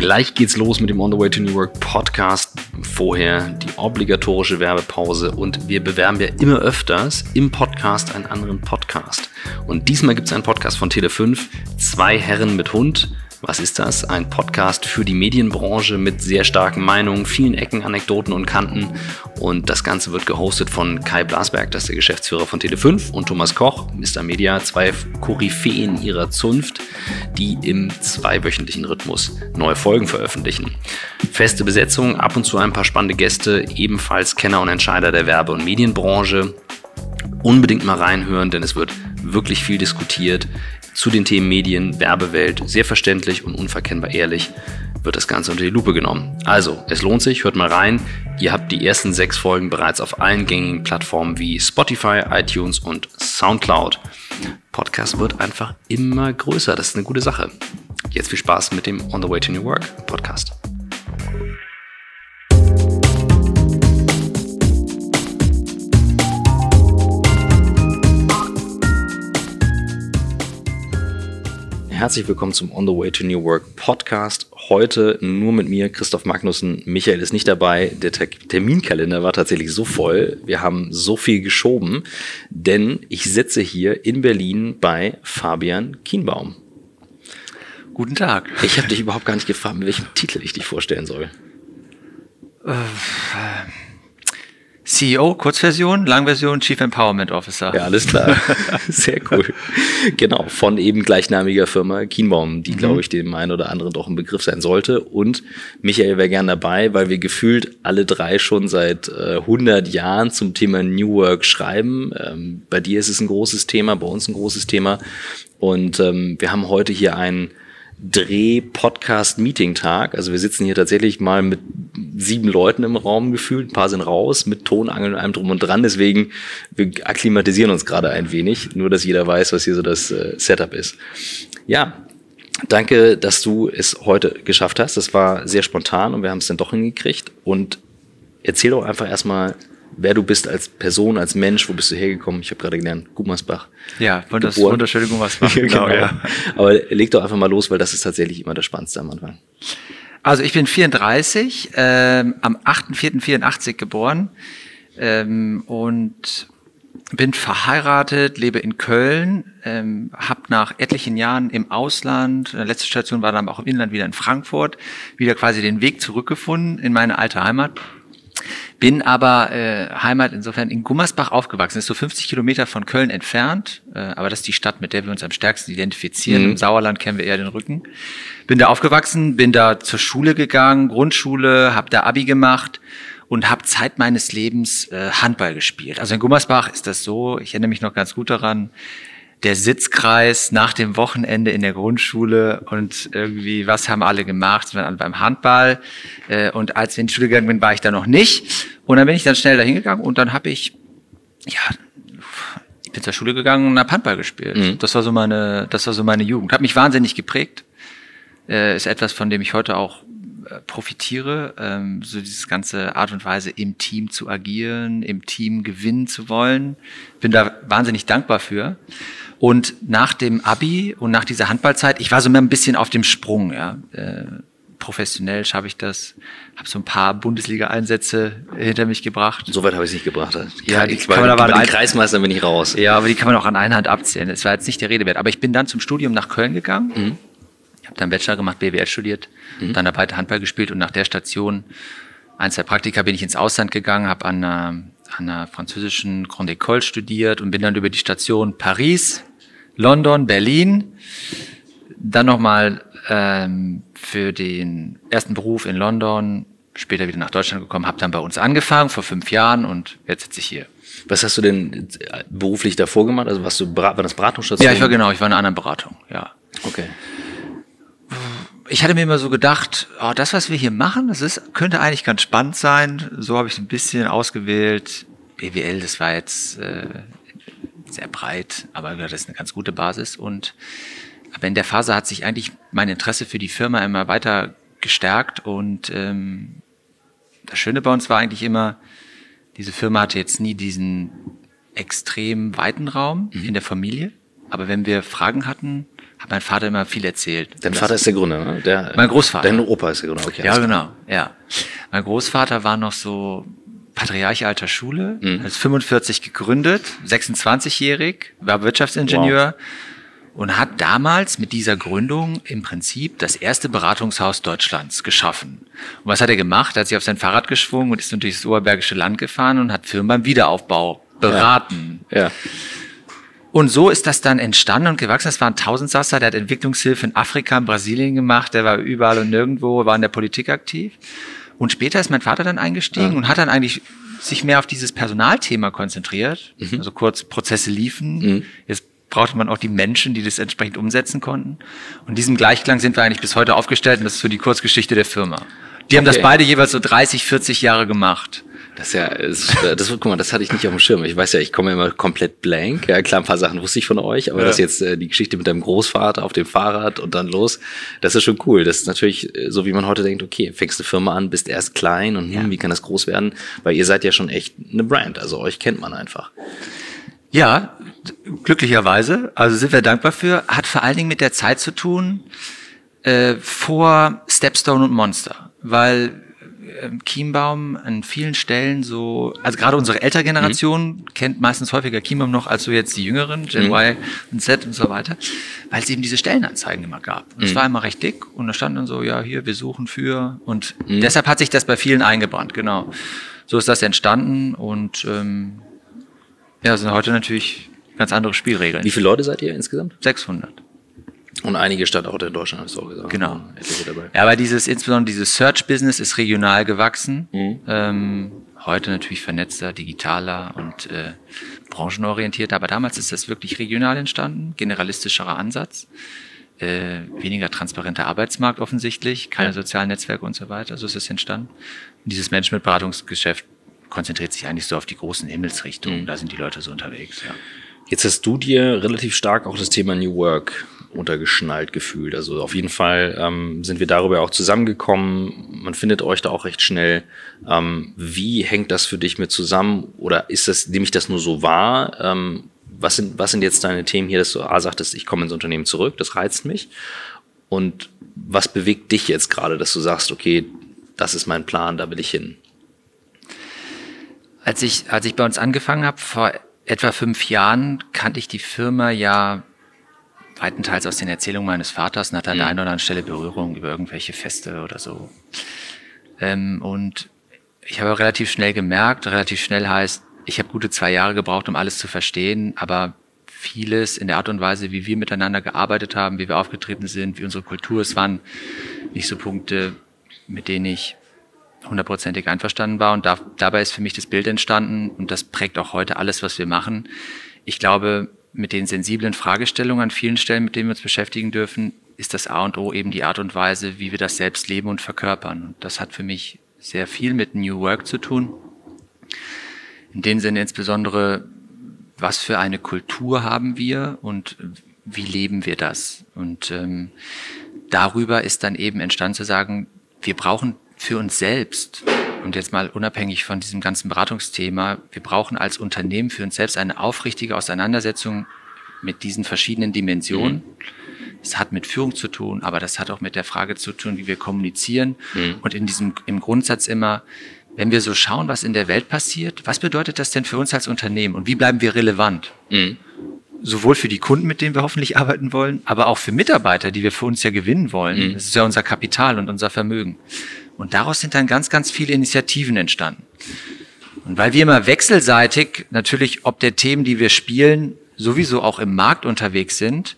Gleich geht's los mit dem On the Way to New Work Podcast. Vorher die obligatorische Werbepause und wir bewerben ja immer öfters im Podcast einen anderen Podcast. Und diesmal gibt's einen Podcast von Tele5, zwei Herren mit Hund. Was ist das? Ein Podcast für die Medienbranche mit sehr starken Meinungen, vielen Ecken, Anekdoten und Kanten. Und das Ganze wird gehostet von Kai Blasberg, das ist der Geschäftsführer von Tele5, und Thomas Koch, Mr. Media, zwei Koryphäen ihrer Zunft, die im zweiwöchentlichen Rhythmus neue Folgen veröffentlichen. Feste Besetzung, ab und zu ein paar spannende Gäste, ebenfalls Kenner und Entscheider der Werbe- und Medienbranche. Unbedingt mal reinhören, denn es wird wirklich viel diskutiert zu den Themen Medien, Werbewelt, sehr verständlich und unverkennbar ehrlich wird das Ganze unter die Lupe genommen. Also, es lohnt sich, hört mal rein. Ihr habt die ersten sechs Folgen bereits auf allen gängigen Plattformen wie Spotify, iTunes und Soundcloud. Podcast wird einfach immer größer, das ist eine gute Sache. Jetzt viel Spaß mit dem On the Way to New Work Podcast. Herzlich willkommen zum On the Way to New Work Podcast. Heute nur mit mir, Christoph Magnussen. Michael ist nicht dabei. Der Terminkalender war tatsächlich so voll. Wir haben so viel geschoben, denn ich sitze hier in Berlin bei Fabian Kienbaum. Guten Tag. Ich habe dich überhaupt gar nicht gefragt, mit welchem Titel ich dich vorstellen soll. Äh, CEO, Kurzversion, Langversion, Chief Empowerment Officer. Ja, alles klar. Sehr cool. Genau, von eben gleichnamiger Firma Kienbaum, die, mhm. glaube ich, dem einen oder anderen doch ein Begriff sein sollte. Und Michael wäre gern dabei, weil wir gefühlt alle drei schon seit äh, 100 Jahren zum Thema New Work schreiben. Ähm, bei dir ist es ein großes Thema, bei uns ein großes Thema. Und ähm, wir haben heute hier einen Dreh-Podcast-Meeting-Tag. Also wir sitzen hier tatsächlich mal mit sieben Leuten im Raum gefühlt, ein paar sind raus, mit Tonangeln und allem drum und dran. Deswegen, wir akklimatisieren uns gerade ein wenig, nur dass jeder weiß, was hier so das äh, Setup ist. Ja, danke, dass du es heute geschafft hast. Das war sehr spontan und wir haben es dann doch hingekriegt. Und erzähl doch einfach erstmal, wer du bist als Person, als Mensch, wo bist du hergekommen? Ich habe gerade gelernt, Gummersbach. Ja, wunders, wunderschöne Gummersbach. genau, genau, ja. Aber leg doch einfach mal los, weil das ist tatsächlich immer das Spannendste am Anfang. Also ich bin 34, ähm, am 8.4.84 geboren ähm, und bin verheiratet, lebe in Köln, ähm, habe nach etlichen Jahren im Ausland, äh, letzte Station war dann auch im Inland wieder in Frankfurt, wieder quasi den Weg zurückgefunden in meine alte Heimat bin aber äh, Heimat insofern in Gummersbach aufgewachsen. Das ist so 50 Kilometer von Köln entfernt, äh, aber das ist die Stadt, mit der wir uns am stärksten identifizieren. Mhm. Im Sauerland kennen wir eher den Rücken. Bin da aufgewachsen, bin da zur Schule gegangen, Grundschule, habe da Abi gemacht und habe Zeit meines Lebens äh, Handball gespielt. Also in Gummersbach ist das so, ich erinnere mich noch ganz gut daran, der Sitzkreis nach dem Wochenende in der Grundschule und irgendwie, was haben alle gemacht? Wir waren beim Handball. Äh, und als wir in die Schule gegangen bin, war ich da noch nicht. Und dann bin ich dann schnell dahin gegangen und dann habe ich, ja, ich bin zur Schule gegangen und habe Handball gespielt. Mhm. Das war so meine, das war so meine Jugend. Hat mich wahnsinnig geprägt. Äh, ist etwas, von dem ich heute auch äh, profitiere, ähm, so dieses ganze Art und Weise im Team zu agieren, im Team gewinnen zu wollen. Bin da wahnsinnig dankbar für. Und nach dem Abi und nach dieser Handballzeit, ich war so mehr ein bisschen auf dem Sprung, ja. Äh, professionell schaffe ich das, habe so ein paar Bundesliga-Einsätze hinter mich gebracht. Soweit habe ich es nicht gebracht. Ja, die ich kann man aber den Kreismeister bin ich raus. Ja, aber die kann man auch an einer Hand abzählen. Das war jetzt nicht der Rede wert. Aber ich bin dann zum Studium nach Köln gegangen. Mhm. Ich habe dann Bachelor gemacht, BWL studiert, mhm. dann weiter Handball gespielt und nach der Station, eins der Praktika, bin ich ins Ausland gegangen, habe an einer, an einer französischen Grande École studiert und bin dann über die Station Paris, London, Berlin, dann nochmal ähm, für den ersten Beruf in London, später wieder nach Deutschland gekommen, habe dann bei uns angefangen vor fünf Jahren und jetzt sitze ich hier. Was hast du denn beruflich davor gemacht? Also warst du war das Beratungsstation? Ja, ich war genau, ich war in einer anderen Beratung, ja. Okay. Ich hatte mir immer so gedacht, oh, das, was wir hier machen, das ist, könnte eigentlich ganz spannend sein. So habe ich ein bisschen ausgewählt. BWL, das war jetzt äh, sehr breit, aber das ist eine ganz gute Basis. Und aber in der Phase hat sich eigentlich mein Interesse für die Firma immer weiter gestärkt. Und ähm, das Schöne bei uns war eigentlich immer, diese Firma hatte jetzt nie diesen extrem weiten Raum mhm. in der Familie. Aber wenn wir Fragen hatten, hat mein Vater immer viel erzählt. Dein Vater ist der Gründer, ne? Der, mein Großvater. Dein Opa ist der Gründer, okay. Ja, genau, ja. Mein Großvater war noch so Patriarch alter Schule, mhm. ist 45 gegründet, 26-jährig, war Wirtschaftsingenieur. Wow und hat damals mit dieser Gründung im Prinzip das erste Beratungshaus Deutschlands geschaffen. Und was hat er gemacht? Er hat sich auf sein Fahrrad geschwungen und ist durch das Oberbergische Land gefahren und hat Firmen beim Wiederaufbau beraten. Ja. ja. Und so ist das dann entstanden und gewachsen. Das war ein Tausendsasser, der hat Entwicklungshilfe in Afrika, in Brasilien gemacht, der war überall und nirgendwo, war in der Politik aktiv. Und später ist mein Vater dann eingestiegen ja. und hat dann eigentlich sich mehr auf dieses Personalthema konzentriert. Mhm. Also kurz Prozesse liefen. Mhm. Jetzt brauchte man auch die Menschen, die das entsprechend umsetzen konnten. Und diesem Gleichklang sind wir eigentlich bis heute aufgestellt und das ist so die Kurzgeschichte der Firma. Die haben das beide jeweils so 30, 40 Jahre gemacht. Das ist ja, das, das, guck mal, das hatte ich nicht auf dem Schirm. Ich weiß ja, ich komme immer komplett blank. Ja, klar, ein paar Sachen wusste ich von euch, aber ja. das jetzt äh, die Geschichte mit deinem Großvater auf dem Fahrrad und dann los, das ist schon cool. Das ist natürlich äh, so, wie man heute denkt, okay, fängst eine Firma an, bist erst klein und hm, wie kann das groß werden? Weil ihr seid ja schon echt eine Brand, also euch kennt man einfach. Ja, glücklicherweise. Also sind wir dankbar für. Hat vor allen Dingen mit der Zeit zu tun äh, vor Stepstone und Monster, weil äh, Chiembaum an vielen Stellen so, also gerade unsere ältere Generation mhm. kennt meistens häufiger Chiembaum noch als so jetzt die Jüngeren, Gen mhm. Y und Z und so weiter, weil es eben diese Stellenanzeigen immer gab. Und es mhm. war immer recht dick und da stand dann so, ja, hier, wir suchen für und mhm. deshalb hat sich das bei vielen eingebrannt, genau. So ist das entstanden und ähm, ja, sind heute natürlich ganz andere Spielregeln. Wie viele Leute seid ihr insgesamt? 600. Und einige Standorte in Deutschland, hast du auch gesagt. Genau. Ja, aber dieses, insbesondere dieses Search-Business ist regional gewachsen. Mhm. Ähm, heute natürlich vernetzter, digitaler und äh, branchenorientierter. Aber damals ist das wirklich regional entstanden, generalistischerer Ansatz. Äh, weniger transparenter Arbeitsmarkt offensichtlich, keine ja. sozialen Netzwerke und so weiter. So ist es entstanden. Und dieses Management-Beratungsgeschäft konzentriert sich eigentlich so auf die großen Himmelsrichtungen. Mhm. Da sind die Leute so unterwegs, ja. Jetzt hast du dir relativ stark auch das Thema New Work untergeschnallt gefühlt. Also auf jeden Fall ähm, sind wir darüber auch zusammengekommen. Man findet euch da auch recht schnell. Ähm, wie hängt das für dich mit zusammen? Oder ist das, nehme ich das nur so wahr? Ähm, was sind, was sind jetzt deine Themen hier, dass du A sagtest, ich komme ins Unternehmen zurück, das reizt mich. Und was bewegt dich jetzt gerade, dass du sagst, okay, das ist mein Plan, da will ich hin? Als ich, als ich bei uns angefangen habe, vor etwa fünf Jahren, kannte ich die Firma ja weitenteils aus den Erzählungen meines Vaters und hatte an der mhm. einen oder anderen Stelle Berührung über irgendwelche Feste oder so. Ähm, und ich habe relativ schnell gemerkt, relativ schnell heißt, ich habe gute zwei Jahre gebraucht, um alles zu verstehen, aber vieles in der Art und Weise, wie wir miteinander gearbeitet haben, wie wir aufgetreten sind, wie unsere Kultur, es waren nicht so Punkte, mit denen ich hundertprozentig einverstanden war. Und da, dabei ist für mich das Bild entstanden und das prägt auch heute alles, was wir machen. Ich glaube, mit den sensiblen Fragestellungen an vielen Stellen, mit denen wir uns beschäftigen dürfen, ist das A und O eben die Art und Weise, wie wir das selbst leben und verkörpern. Und das hat für mich sehr viel mit New Work zu tun. In dem Sinne insbesondere, was für eine Kultur haben wir und wie leben wir das? Und ähm, darüber ist dann eben entstanden zu sagen, wir brauchen für uns selbst und jetzt mal unabhängig von diesem ganzen Beratungsthema, wir brauchen als Unternehmen für uns selbst eine aufrichtige Auseinandersetzung mit diesen verschiedenen Dimensionen. Es mhm. hat mit Führung zu tun, aber das hat auch mit der Frage zu tun, wie wir kommunizieren. Mhm. Und in diesem, im Grundsatz immer, wenn wir so schauen, was in der Welt passiert, was bedeutet das denn für uns als Unternehmen und wie bleiben wir relevant? Mhm. Sowohl für die Kunden, mit denen wir hoffentlich arbeiten wollen, aber auch für Mitarbeiter, die wir für uns ja gewinnen wollen. Mhm. Das ist ja unser Kapital und unser Vermögen. Und daraus sind dann ganz, ganz viele Initiativen entstanden. Und weil wir immer wechselseitig natürlich ob der Themen, die wir spielen, sowieso auch im Markt unterwegs sind,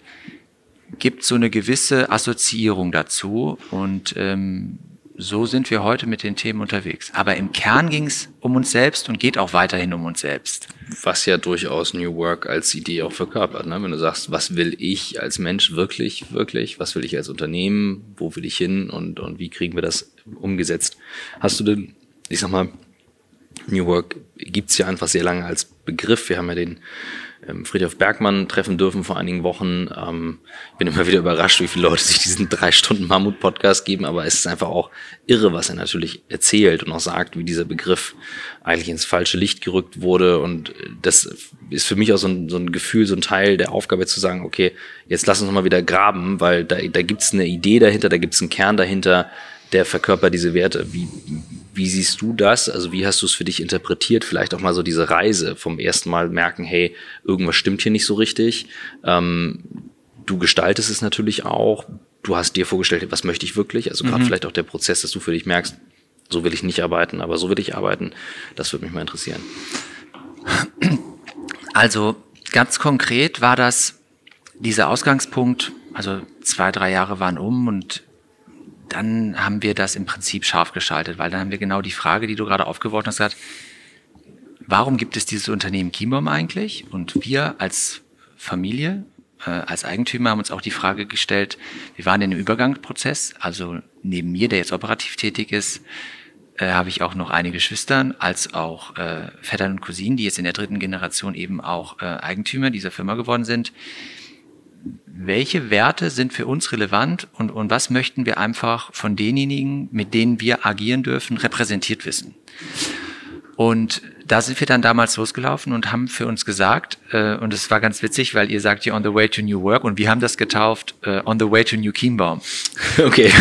gibt so eine gewisse Assoziierung dazu. Und ähm, so sind wir heute mit den Themen unterwegs. Aber im Kern ging es um uns selbst und geht auch weiterhin um uns selbst. Was ja durchaus New Work als Idee auch verkörpert. Ne? Wenn du sagst, was will ich als Mensch wirklich, wirklich? Was will ich als Unternehmen? Wo will ich hin? Und, und wie kriegen wir das umgesetzt? Hast du denn, ich sag mal, New Work gibt's ja einfach sehr lange als Begriff. Wir haben ja den ähm, Friedhof Bergmann treffen dürfen vor einigen Wochen. Ähm, bin immer wieder überrascht, wie viele Leute sich diesen drei Stunden Mammut-Podcast geben, aber es ist einfach auch irre, was er natürlich erzählt und auch sagt, wie dieser Begriff eigentlich ins falsche Licht gerückt wurde. Und das ist für mich auch so ein, so ein Gefühl, so ein Teil der Aufgabe zu sagen, okay, jetzt lass uns mal wieder graben, weil da, da gibt es eine Idee dahinter, da gibt es einen Kern dahinter, der verkörpert diese Werte. Wie, wie siehst du das? Also wie hast du es für dich interpretiert? Vielleicht auch mal so diese Reise vom ersten Mal merken, hey, irgendwas stimmt hier nicht so richtig. Ähm, du gestaltest es natürlich auch. Du hast dir vorgestellt, was möchte ich wirklich? Also gerade mhm. vielleicht auch der Prozess, dass du für dich merkst, so will ich nicht arbeiten, aber so will ich arbeiten. Das würde mich mal interessieren. Also ganz konkret war das dieser Ausgangspunkt, also zwei, drei Jahre waren um und dann haben wir das im Prinzip scharf geschaltet, weil dann haben wir genau die Frage, die du gerade aufgeworfen hast, gesagt, warum gibt es dieses Unternehmen Chiembaum eigentlich? Und wir als Familie, äh, als Eigentümer haben uns auch die Frage gestellt, wir waren in einem Übergangsprozess, also neben mir, der jetzt operativ tätig ist, äh, habe ich auch noch einige Schwestern, als auch äh, Vettern und Cousinen, die jetzt in der dritten Generation eben auch äh, Eigentümer dieser Firma geworden sind welche Werte sind für uns relevant und, und was möchten wir einfach von denjenigen, mit denen wir agieren dürfen, repräsentiert wissen. Und da sind wir dann damals losgelaufen und haben für uns gesagt, äh, und es war ganz witzig, weil ihr sagt hier on the way to new work und wir haben das getauft äh, on the way to new Kienbaum. Okay.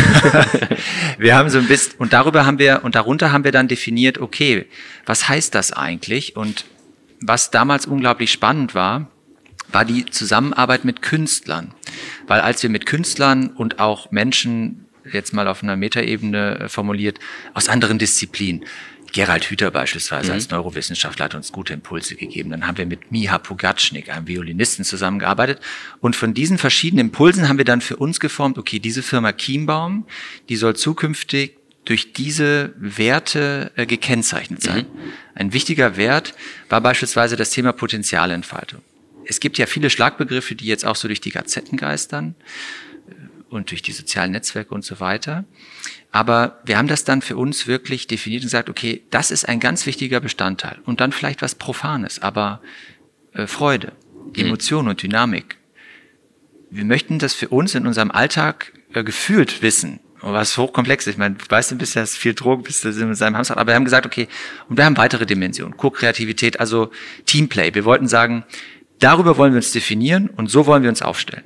wir haben so ein bisschen, und darüber haben wir, und darunter haben wir dann definiert, okay, was heißt das eigentlich? Und was damals unglaublich spannend war, war die Zusammenarbeit mit Künstlern. Weil als wir mit Künstlern und auch Menschen, jetzt mal auf einer Metaebene äh, formuliert, aus anderen Disziplinen, Gerald Hüther beispielsweise mhm. als Neurowissenschaftler hat uns gute Impulse gegeben. Dann haben wir mit Miha Pugatschnik, einem Violinisten, zusammengearbeitet. Und von diesen verschiedenen Impulsen haben wir dann für uns geformt, okay, diese Firma Chiembaum, die soll zukünftig durch diese Werte äh, gekennzeichnet sein. Mhm. Ein wichtiger Wert war beispielsweise das Thema Potenzialentfaltung es gibt ja viele Schlagbegriffe, die jetzt auch so durch die Gazetten geistern äh, und durch die sozialen Netzwerke und so weiter. Aber wir haben das dann für uns wirklich definiert und gesagt, okay, das ist ein ganz wichtiger Bestandteil. Und dann vielleicht was Profanes, aber äh, Freude, mhm. Emotion und Dynamik. Wir möchten das für uns in unserem Alltag äh, gefühlt wissen. Was hochkomplex ist. Ich meine, du weißt, du bist ja viel Drogen, bist du in seinem Hamster. Aber wir haben gesagt, okay, und wir haben weitere Dimensionen. Co-Kreativität, also Teamplay. Wir wollten sagen, Darüber wollen wir uns definieren und so wollen wir uns aufstellen.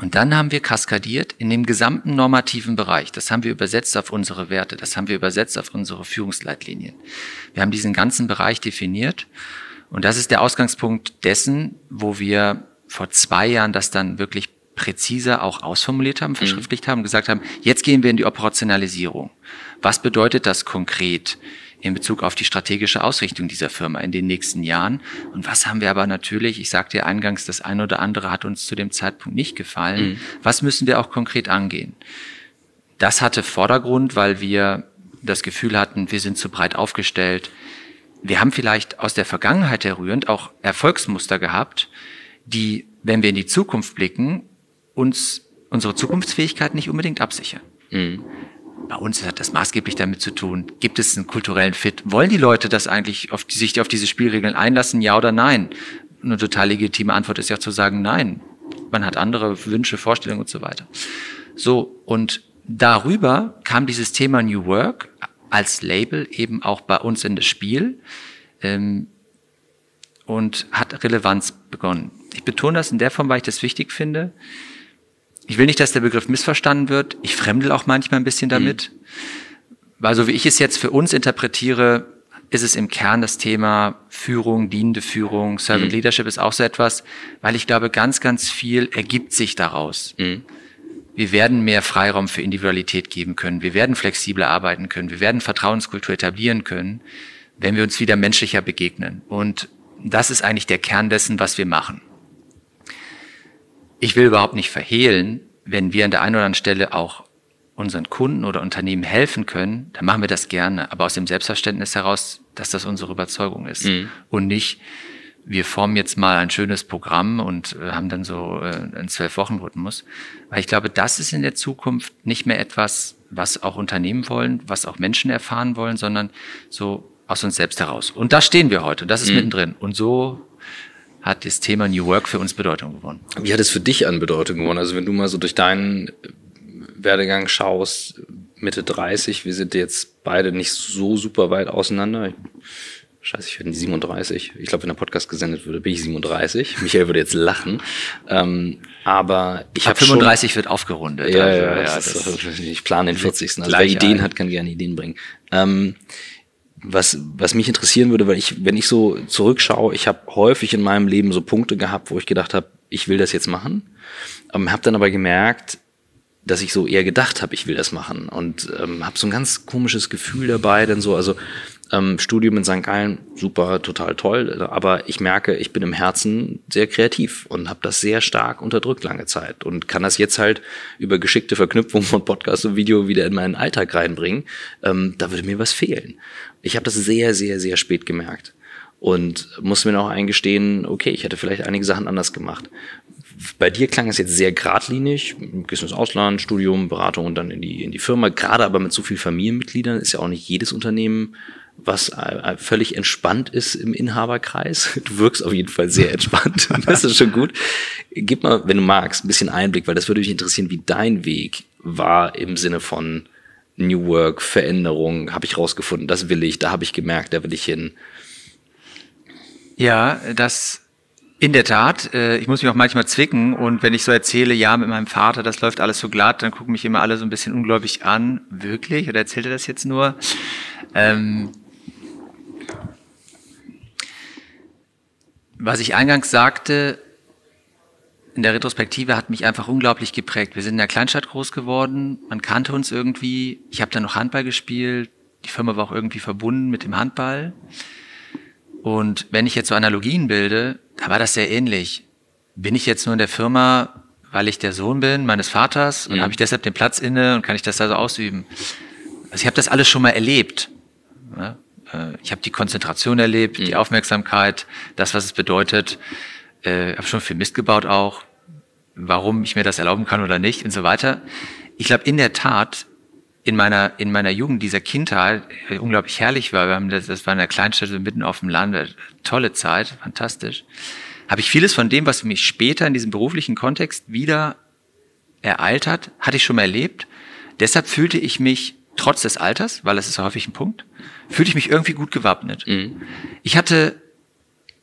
Und dann haben wir kaskadiert in dem gesamten normativen Bereich. Das haben wir übersetzt auf unsere Werte. Das haben wir übersetzt auf unsere Führungsleitlinien. Wir haben diesen ganzen Bereich definiert. Und das ist der Ausgangspunkt dessen, wo wir vor zwei Jahren das dann wirklich präziser auch ausformuliert haben, mhm. verschriftlicht mhm. haben, gesagt haben, jetzt gehen wir in die Operationalisierung. Was bedeutet das konkret? In Bezug auf die strategische Ausrichtung dieser Firma in den nächsten Jahren. Und was haben wir aber natürlich, ich sagte ja eingangs, das eine oder andere hat uns zu dem Zeitpunkt nicht gefallen. Mhm. Was müssen wir auch konkret angehen? Das hatte Vordergrund, weil wir das Gefühl hatten, wir sind zu breit aufgestellt. Wir haben vielleicht aus der Vergangenheit herrührend auch Erfolgsmuster gehabt, die, wenn wir in die Zukunft blicken, uns unsere Zukunftsfähigkeit nicht unbedingt absichern. Mhm. Bei uns hat das maßgeblich damit zu tun, gibt es einen kulturellen Fit? Wollen die Leute das eigentlich, auf die, sich auf diese Spielregeln einlassen, ja oder nein? Eine total legitime Antwort ist ja zu sagen, nein. Man hat andere Wünsche, Vorstellungen und so weiter. So, und darüber kam dieses Thema New Work als Label eben auch bei uns in das Spiel ähm, und hat Relevanz begonnen. Ich betone das in der Form, weil ich das wichtig finde ich will nicht, dass der Begriff missverstanden wird. Ich fremdel auch manchmal ein bisschen damit. Mhm. Weil so wie ich es jetzt für uns interpretiere, ist es im Kern das Thema Führung, dienende Führung, Servant mhm. Leadership ist auch so etwas, weil ich glaube, ganz, ganz viel ergibt sich daraus. Mhm. Wir werden mehr Freiraum für Individualität geben können. Wir werden flexibler arbeiten können. Wir werden Vertrauenskultur etablieren können, wenn wir uns wieder menschlicher begegnen. Und das ist eigentlich der Kern dessen, was wir machen. Ich will überhaupt nicht verhehlen, wenn wir an der einen oder anderen Stelle auch unseren Kunden oder Unternehmen helfen können, dann machen wir das gerne, aber aus dem Selbstverständnis heraus, dass das unsere Überzeugung ist mhm. und nicht, wir formen jetzt mal ein schönes Programm und äh, haben dann so äh, einen Zwölf-Wochen-Rhythmus. Weil ich glaube, das ist in der Zukunft nicht mehr etwas, was auch Unternehmen wollen, was auch Menschen erfahren wollen, sondern so aus uns selbst heraus. Und da stehen wir heute, das ist mhm. mittendrin. Und so hat das Thema New Work für uns Bedeutung gewonnen. Wie hat es für dich an Bedeutung gewonnen? Also wenn du mal so durch deinen Werdegang schaust, Mitte 30, wir sind jetzt beide nicht so super weit auseinander. Scheiße, ich werde 37. Ich glaube, wenn der Podcast gesendet würde, bin ich 37. Michael würde jetzt lachen. Ähm, aber ich habe 35 schon, wird aufgerundet. Ja, also, ja, ja das, das, ich plane den 40. Also wer Ideen ein. hat, kann gerne Ideen bringen. Ähm, was, was mich interessieren würde, weil ich, wenn ich so zurückschaue, ich habe häufig in meinem Leben so Punkte gehabt, wo ich gedacht habe, ich will das jetzt machen, ähm, habe dann aber gemerkt, dass ich so eher gedacht habe, ich will das machen und ähm, habe so ein ganz komisches Gefühl dabei, denn so, also ähm, Studium in St. Gallen, super, total toll, aber ich merke, ich bin im Herzen sehr kreativ und habe das sehr stark unterdrückt lange Zeit und kann das jetzt halt über geschickte Verknüpfung von Podcast und Video wieder in meinen Alltag reinbringen. Ähm, da würde mir was fehlen. Ich habe das sehr, sehr, sehr spät gemerkt und musste mir noch eingestehen, okay, ich hätte vielleicht einige Sachen anders gemacht. Bei dir klang es jetzt sehr geradlinig, gehst ins Ausland, Studium, Beratung und dann in die, in die Firma. Gerade aber mit so vielen Familienmitgliedern ist ja auch nicht jedes Unternehmen was äh, völlig entspannt ist im Inhaberkreis. Du wirkst auf jeden Fall sehr entspannt. Das ist schon gut. Gib mal, wenn du magst, ein bisschen Einblick, weil das würde mich interessieren, wie dein Weg war im Sinne von New Work, Veränderung, habe ich rausgefunden, das will ich, da habe ich gemerkt, da will ich hin. Ja, das in der Tat. Äh, ich muss mich auch manchmal zwicken und wenn ich so erzähle, ja, mit meinem Vater, das läuft alles so glatt, dann gucken mich immer alle so ein bisschen ungläubig an. Wirklich? Oder erzählt er das jetzt nur? Ähm, Was ich eingangs sagte, in der Retrospektive hat mich einfach unglaublich geprägt. Wir sind in der Kleinstadt groß geworden, man kannte uns irgendwie. Ich habe dann noch Handball gespielt, die Firma war auch irgendwie verbunden mit dem Handball. Und wenn ich jetzt so Analogien bilde, da war das sehr ähnlich. Bin ich jetzt nur in der Firma, weil ich der Sohn bin meines Vaters und mhm. habe ich deshalb den Platz inne und kann ich das da so ausüben? Also ich habe das alles schon mal erlebt. Ja? Äh, ich habe die Konzentration erlebt, mhm. die Aufmerksamkeit, das, was es bedeutet. Äh, habe schon viel Mist gebaut auch, warum ich mir das erlauben kann oder nicht und so weiter. Ich glaube in der Tat in meiner in meiner Jugend dieser Kindheit äh, unglaublich herrlich war. Wir haben das, das war in der Kleinstadt mitten auf dem Land, äh, tolle Zeit, fantastisch. Habe ich vieles von dem, was mich später in diesem beruflichen Kontext wieder ereilt hat, hatte ich schon mal erlebt. Deshalb fühlte ich mich trotz des Alters, weil das ist häufig ein Punkt, fühlte ich mich irgendwie gut gewappnet. Mhm. Ich hatte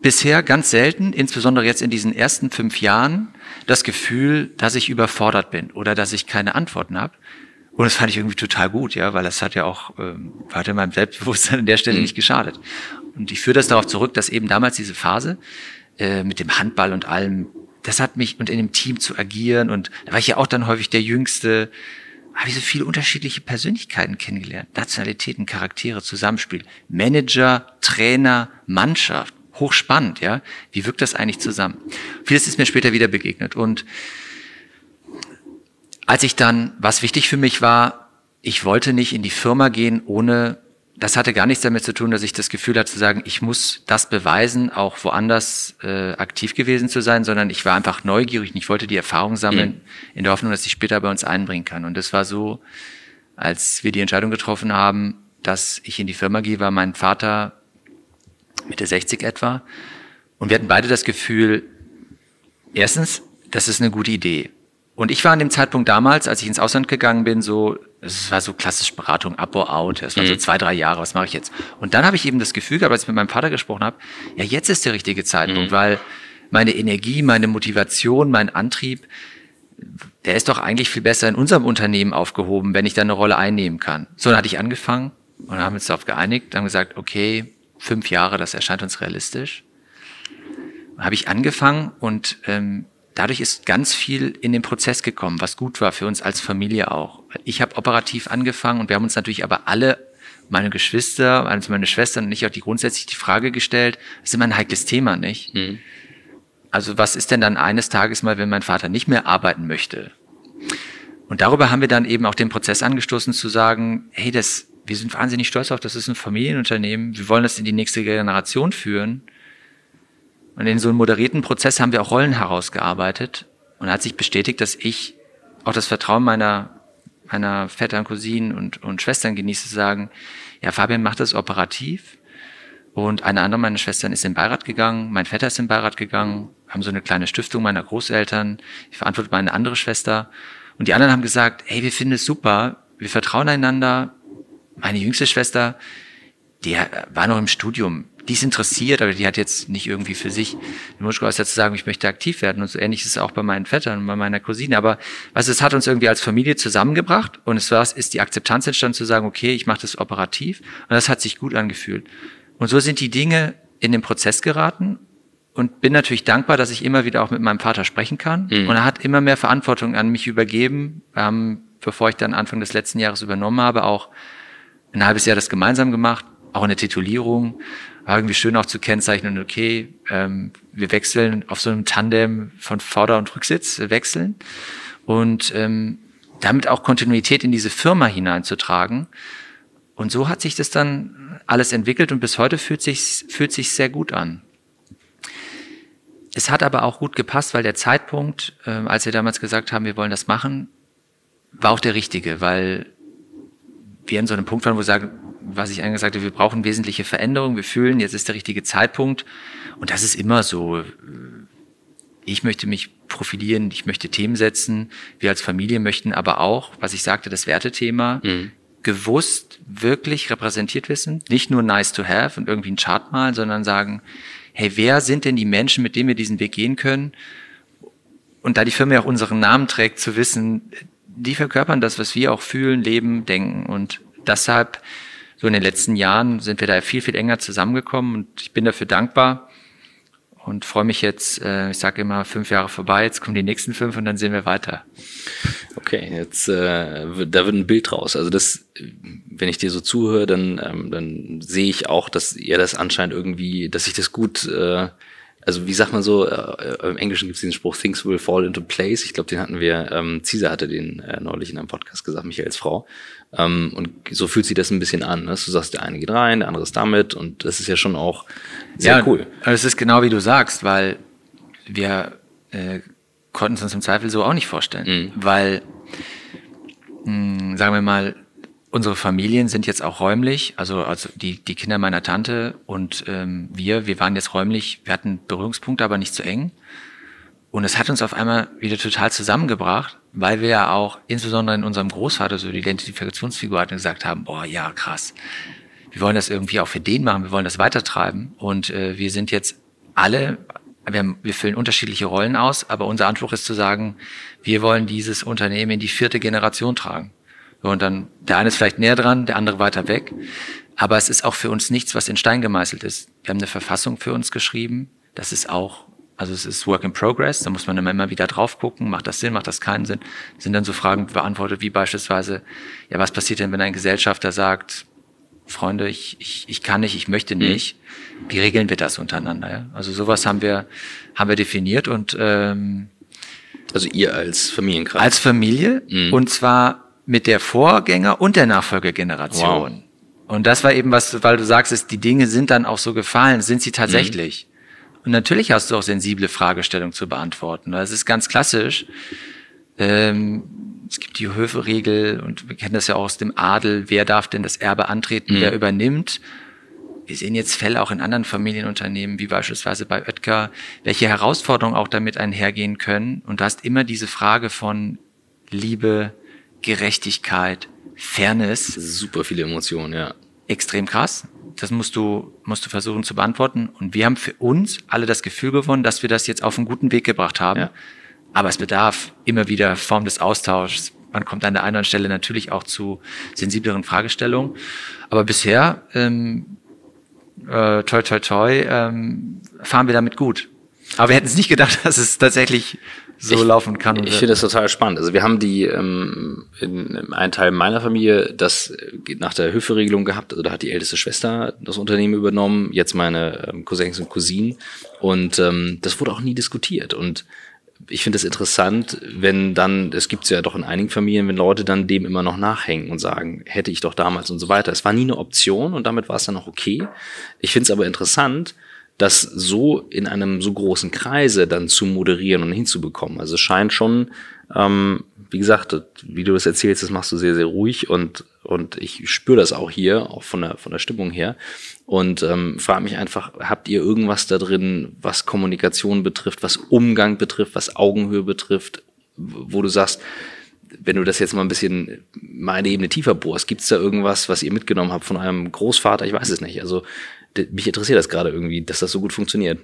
bisher ganz selten, insbesondere jetzt in diesen ersten fünf Jahren, das Gefühl, dass ich überfordert bin oder dass ich keine Antworten habe. Und das fand ich irgendwie total gut, ja, weil das hat ja auch, ähm, hat ja meinem Selbstbewusstsein an der Stelle mhm. nicht geschadet. Und ich führe das darauf zurück, dass eben damals diese Phase äh, mit dem Handball und allem, das hat mich und in dem Team zu agieren und da war ich ja auch dann häufig der Jüngste, habe ich so viele unterschiedliche Persönlichkeiten kennengelernt. Nationalitäten, Charaktere, Zusammenspiel. Manager, Trainer, Mannschaft. Hochspannend, ja. Wie wirkt das eigentlich zusammen? Vieles ist mir später wieder begegnet. Und als ich dann, was wichtig für mich war, ich wollte nicht in die Firma gehen, ohne das hatte gar nichts damit zu tun, dass ich das Gefühl hatte zu sagen, ich muss das beweisen, auch woanders äh, aktiv gewesen zu sein, sondern ich war einfach neugierig und ich wollte die Erfahrung sammeln, mhm. in der Hoffnung, dass ich später bei uns einbringen kann. Und das war so, als wir die Entscheidung getroffen haben, dass ich in die Firma gehe, war mein Vater Mitte 60 etwa. Und wir hatten beide das Gefühl, erstens, das ist eine gute Idee. Und ich war an dem Zeitpunkt damals, als ich ins Ausland gegangen bin, so, es war so klassisch Beratung, Abo, Out. Es waren mhm. so zwei, drei Jahre, was mache ich jetzt? Und dann habe ich eben das Gefühl gehabt, als ich mit meinem Vater gesprochen habe, ja, jetzt ist der richtige Zeitpunkt, mhm. weil meine Energie, meine Motivation, mein Antrieb, der ist doch eigentlich viel besser in unserem Unternehmen aufgehoben, wenn ich da eine Rolle einnehmen kann. So, dann hatte ich angefangen und haben uns darauf geeinigt, haben gesagt, okay, fünf Jahre, das erscheint uns realistisch. Habe ich angefangen und ähm, dadurch ist ganz viel in den Prozess gekommen, was gut war für uns als Familie auch. Ich habe operativ angefangen und wir haben uns natürlich aber alle, meine Geschwister, also meine Schwestern und ich auch die grundsätzlich die Frage gestellt, das ist immer ein heikles Thema, nicht? Mhm. Also was ist denn dann eines Tages mal, wenn mein Vater nicht mehr arbeiten möchte? Und darüber haben wir dann eben auch den Prozess angestoßen zu sagen, hey, das, wir sind wahnsinnig stolz auf, das ist ein Familienunternehmen, wir wollen das in die nächste Generation führen. Und in so einem moderierten Prozess haben wir auch Rollen herausgearbeitet und hat sich bestätigt, dass ich auch das Vertrauen meiner, meiner Vettern, Cousinen und, und Schwestern genieße, sagen, ja, Fabian macht das operativ Und eine andere meiner Schwestern ist in den Beirat gegangen, mein Vetter ist in den Beirat gegangen, haben so eine kleine Stiftung meiner Großeltern. Ich verantworte meine andere Schwester. Und die anderen haben gesagt, hey, wir finden es super, wir vertrauen einander. Meine jüngste Schwester, die war noch im Studium, die ist interessiert, aber die hat jetzt nicht irgendwie für sich den Wunsch geäußert zu sagen, ich möchte aktiv werden. Und so ähnlich ist es auch bei meinen Vettern und bei meiner Cousine. Aber was es hat uns irgendwie als Familie zusammengebracht und es war, ist die Akzeptanz entstanden zu sagen, okay, ich mache das operativ und das hat sich gut angefühlt. Und so sind die Dinge in den Prozess geraten und bin natürlich dankbar, dass ich immer wieder auch mit meinem Vater sprechen kann. Mhm. Und er hat immer mehr Verantwortung an mich übergeben, ähm, bevor ich dann Anfang des letzten Jahres übernommen habe, auch ein halbes Jahr das gemeinsam gemacht, auch eine Titulierung irgendwie schön auch zu kennzeichnen, okay, ähm, wir wechseln auf so einem Tandem von Vorder- und Rücksitz, wechseln und ähm, damit auch Kontinuität in diese Firma hineinzutragen. Und so hat sich das dann alles entwickelt und bis heute fühlt sich fühlt sich sehr gut an. Es hat aber auch gut gepasst, weil der Zeitpunkt, äh, als wir damals gesagt haben, wir wollen das machen, war auch der richtige, weil wir an so einem Punkt waren, wo wir sagen, was ich eigentlich sagte, wir brauchen wesentliche Veränderungen, wir fühlen, jetzt ist der richtige Zeitpunkt. Und das ist immer so. Ich möchte mich profilieren, ich möchte Themen setzen. Wir als Familie möchten aber auch, was ich sagte, das Wertethema mhm. gewusst wirklich repräsentiert wissen. Nicht nur nice to have und irgendwie einen Chart malen, sondern sagen, hey, wer sind denn die Menschen, mit denen wir diesen Weg gehen können? Und da die Firma auch unseren Namen trägt, zu wissen, die verkörpern das, was wir auch fühlen, leben, denken. Und deshalb so in den letzten Jahren sind wir da viel, viel enger zusammengekommen und ich bin dafür dankbar und freue mich jetzt, äh, ich sage immer, fünf Jahre vorbei, jetzt kommen die nächsten fünf und dann sehen wir weiter. Okay, jetzt äh, da wird ein Bild raus. Also das, wenn ich dir so zuhöre, dann, ähm, dann sehe ich auch, dass ihr das anscheinend irgendwie, dass ich das gut äh, also wie sagt man so, äh, im Englischen gibt es diesen Spruch, things will fall into place. Ich glaube, den hatten wir, ähm, Caesar hatte den äh, neulich in einem Podcast gesagt, Michaels Frau. Ähm, und so fühlt sich das ein bisschen an. Ne? Du sagst, der eine geht rein, der andere ist damit und das ist ja schon auch sehr ja, cool. Es ist genau wie du sagst, weil wir äh, konnten es uns im Zweifel so auch nicht vorstellen. Mhm. Weil, mh, hm, sagen wir mal, unsere Familien sind jetzt auch räumlich, also, also die, die Kinder meiner Tante und ähm, wir, wir waren jetzt räumlich, wir hatten Berührungspunkte, aber nicht zu eng. Und es hat uns auf einmal wieder total zusammengebracht, weil wir ja auch insbesondere in unserem Großvater so die Identifikationsfigur hatten und gesagt haben, boah, ja, krass. Wir wollen das irgendwie auch für den machen, wir wollen das weitertreiben. Und äh, wir sind jetzt alle, wir, haben, wir füllen unterschiedliche Rollen aus, aber unser Anspruch ist zu sagen, wir wollen dieses Unternehmen in die vierte Generation tragen. Und dann, der eine ist vielleicht näher dran, der andere weiter weg. Aber es ist auch für uns nichts, was in Stein gemeißelt ist. Wir haben eine Verfassung für uns geschrieben. Das ist auch, also es ist Work in Progress. Da muss man immer, wieder drauf gucken. Macht das Sinn? Macht das keinen Sinn? Sind dann so Fragen beantwortet wie beispielsweise, ja, was passiert denn, wenn ein Gesellschafter sagt, Freunde, ich, ich, ich kann nicht, ich möchte mhm. nicht. Wie regeln wir das untereinander? Ja? Also sowas haben wir, haben wir definiert und ähm, also ihr als Familienkreis. Als Familie mhm. und zwar mit der Vorgänger- und der Nachfolgegeneration. Wow. Und das war eben was, weil du sagst, ist, die Dinge sind dann auch so gefallen, sind sie tatsächlich. Mhm. Und natürlich hast du auch sensible Fragestellungen zu beantworten. Das ist ganz klassisch. Ähm, es gibt die Höferegel und wir kennen das ja auch aus dem Adel. Wer darf denn das Erbe antreten? Mhm. Wer übernimmt? Wir sehen jetzt Fälle auch in anderen Familienunternehmen, wie beispielsweise bei Oetker, welche Herausforderungen auch damit einhergehen können. Und du hast immer diese Frage von Liebe, Gerechtigkeit, Fairness. Super viele Emotionen, ja. Extrem krass. Das musst du, musst du versuchen zu beantworten. Und wir haben für uns alle das Gefühl gewonnen, dass wir das jetzt auf einen guten Weg gebracht haben. Ja. Aber es bedarf immer wieder Form des Austauschs. Man kommt an der einen oder anderen Stelle natürlich auch zu sensibleren Fragestellungen. Aber bisher, ähm, äh, toi, toi, toi, ähm, fahren wir damit gut. Aber wir hätten es nicht gedacht, dass es tatsächlich so ich, laufen kann. ich finde das total spannend. Also wir haben die ähm, in, in einem Teil meiner Familie das geht nach der Höferegelung gehabt. Also da hat die älteste Schwester das Unternehmen übernommen, jetzt meine ähm, Cousins und Cousinen. Und ähm, das wurde auch nie diskutiert. Und ich finde es interessant, wenn dann, es gibt es ja doch in einigen Familien, wenn Leute dann dem immer noch nachhängen und sagen, hätte ich doch damals und so weiter. Es war nie eine Option und damit war es dann auch okay. Ich finde es aber interessant, das so in einem so großen Kreise dann zu moderieren und hinzubekommen. Also es scheint schon, ähm, wie gesagt, wie du das erzählst, das machst du sehr, sehr ruhig und, und ich spüre das auch hier, auch von der, von der Stimmung her. Und ähm, frage mich einfach, habt ihr irgendwas da drin, was Kommunikation betrifft, was Umgang betrifft, was Augenhöhe betrifft, wo du sagst, wenn du das jetzt mal ein bisschen meine Ebene tiefer bohrst, gibt es da irgendwas, was ihr mitgenommen habt von eurem Großvater? Ich weiß es nicht. Also mich interessiert das gerade irgendwie, dass das so gut funktioniert.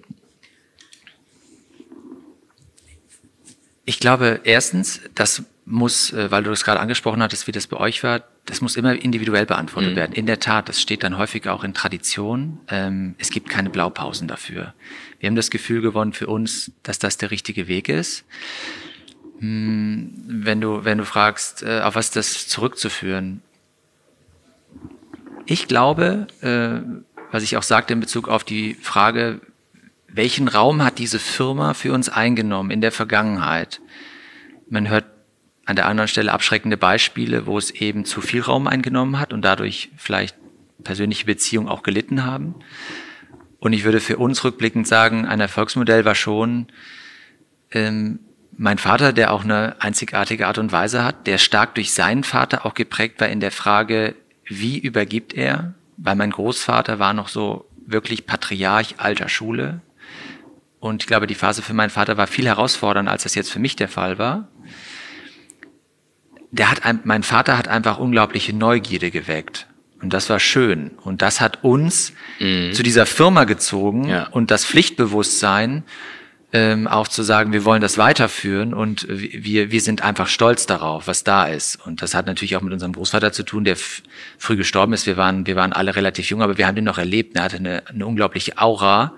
Ich glaube, erstens, das muss, äh, weil du das gerade angesprochen hattest, wie das bei euch war, das muss immer individuell beantwortet mhm. werden. In der Tat, das steht dann häufig auch in Tradition. Ähm, es gibt keine Blaupausen dafür. Wir haben das Gefühl gewonnen für uns, dass das der richtige Weg ist. Hm, wenn du, wenn du fragst, äh, auf was das zurückzuführen. Ich glaube, äh, was ich auch sagte in Bezug auf die Frage, welchen Raum hat diese Firma für uns eingenommen in der Vergangenheit? Man hört an der anderen Stelle abschreckende Beispiele, wo es eben zu viel Raum eingenommen hat und dadurch vielleicht persönliche Beziehungen auch gelitten haben. Und ich würde für uns rückblickend sagen, ein Erfolgsmodell war schon ähm, mein Vater, der auch eine einzigartige Art und Weise hat, der stark durch seinen Vater auch geprägt war in der Frage, wie übergibt er? Weil mein Großvater war noch so wirklich Patriarch alter Schule. Und ich glaube, die Phase für meinen Vater war viel herausfordernder, als das jetzt für mich der Fall war der hat, ein, mein Vater hat einfach unglaubliche Neugierde geweckt. Und das war schön. Und das hat uns mhm. zu dieser Firma gezogen ja. und das Pflichtbewusstsein, ähm, auch zu sagen, wir wollen das weiterführen und wir, wir sind einfach stolz darauf, was da ist. Und das hat natürlich auch mit unserem Großvater zu tun, der früh gestorben ist. Wir waren, wir waren alle relativ jung, aber wir haben den noch erlebt. Er hatte eine, eine unglaubliche Aura.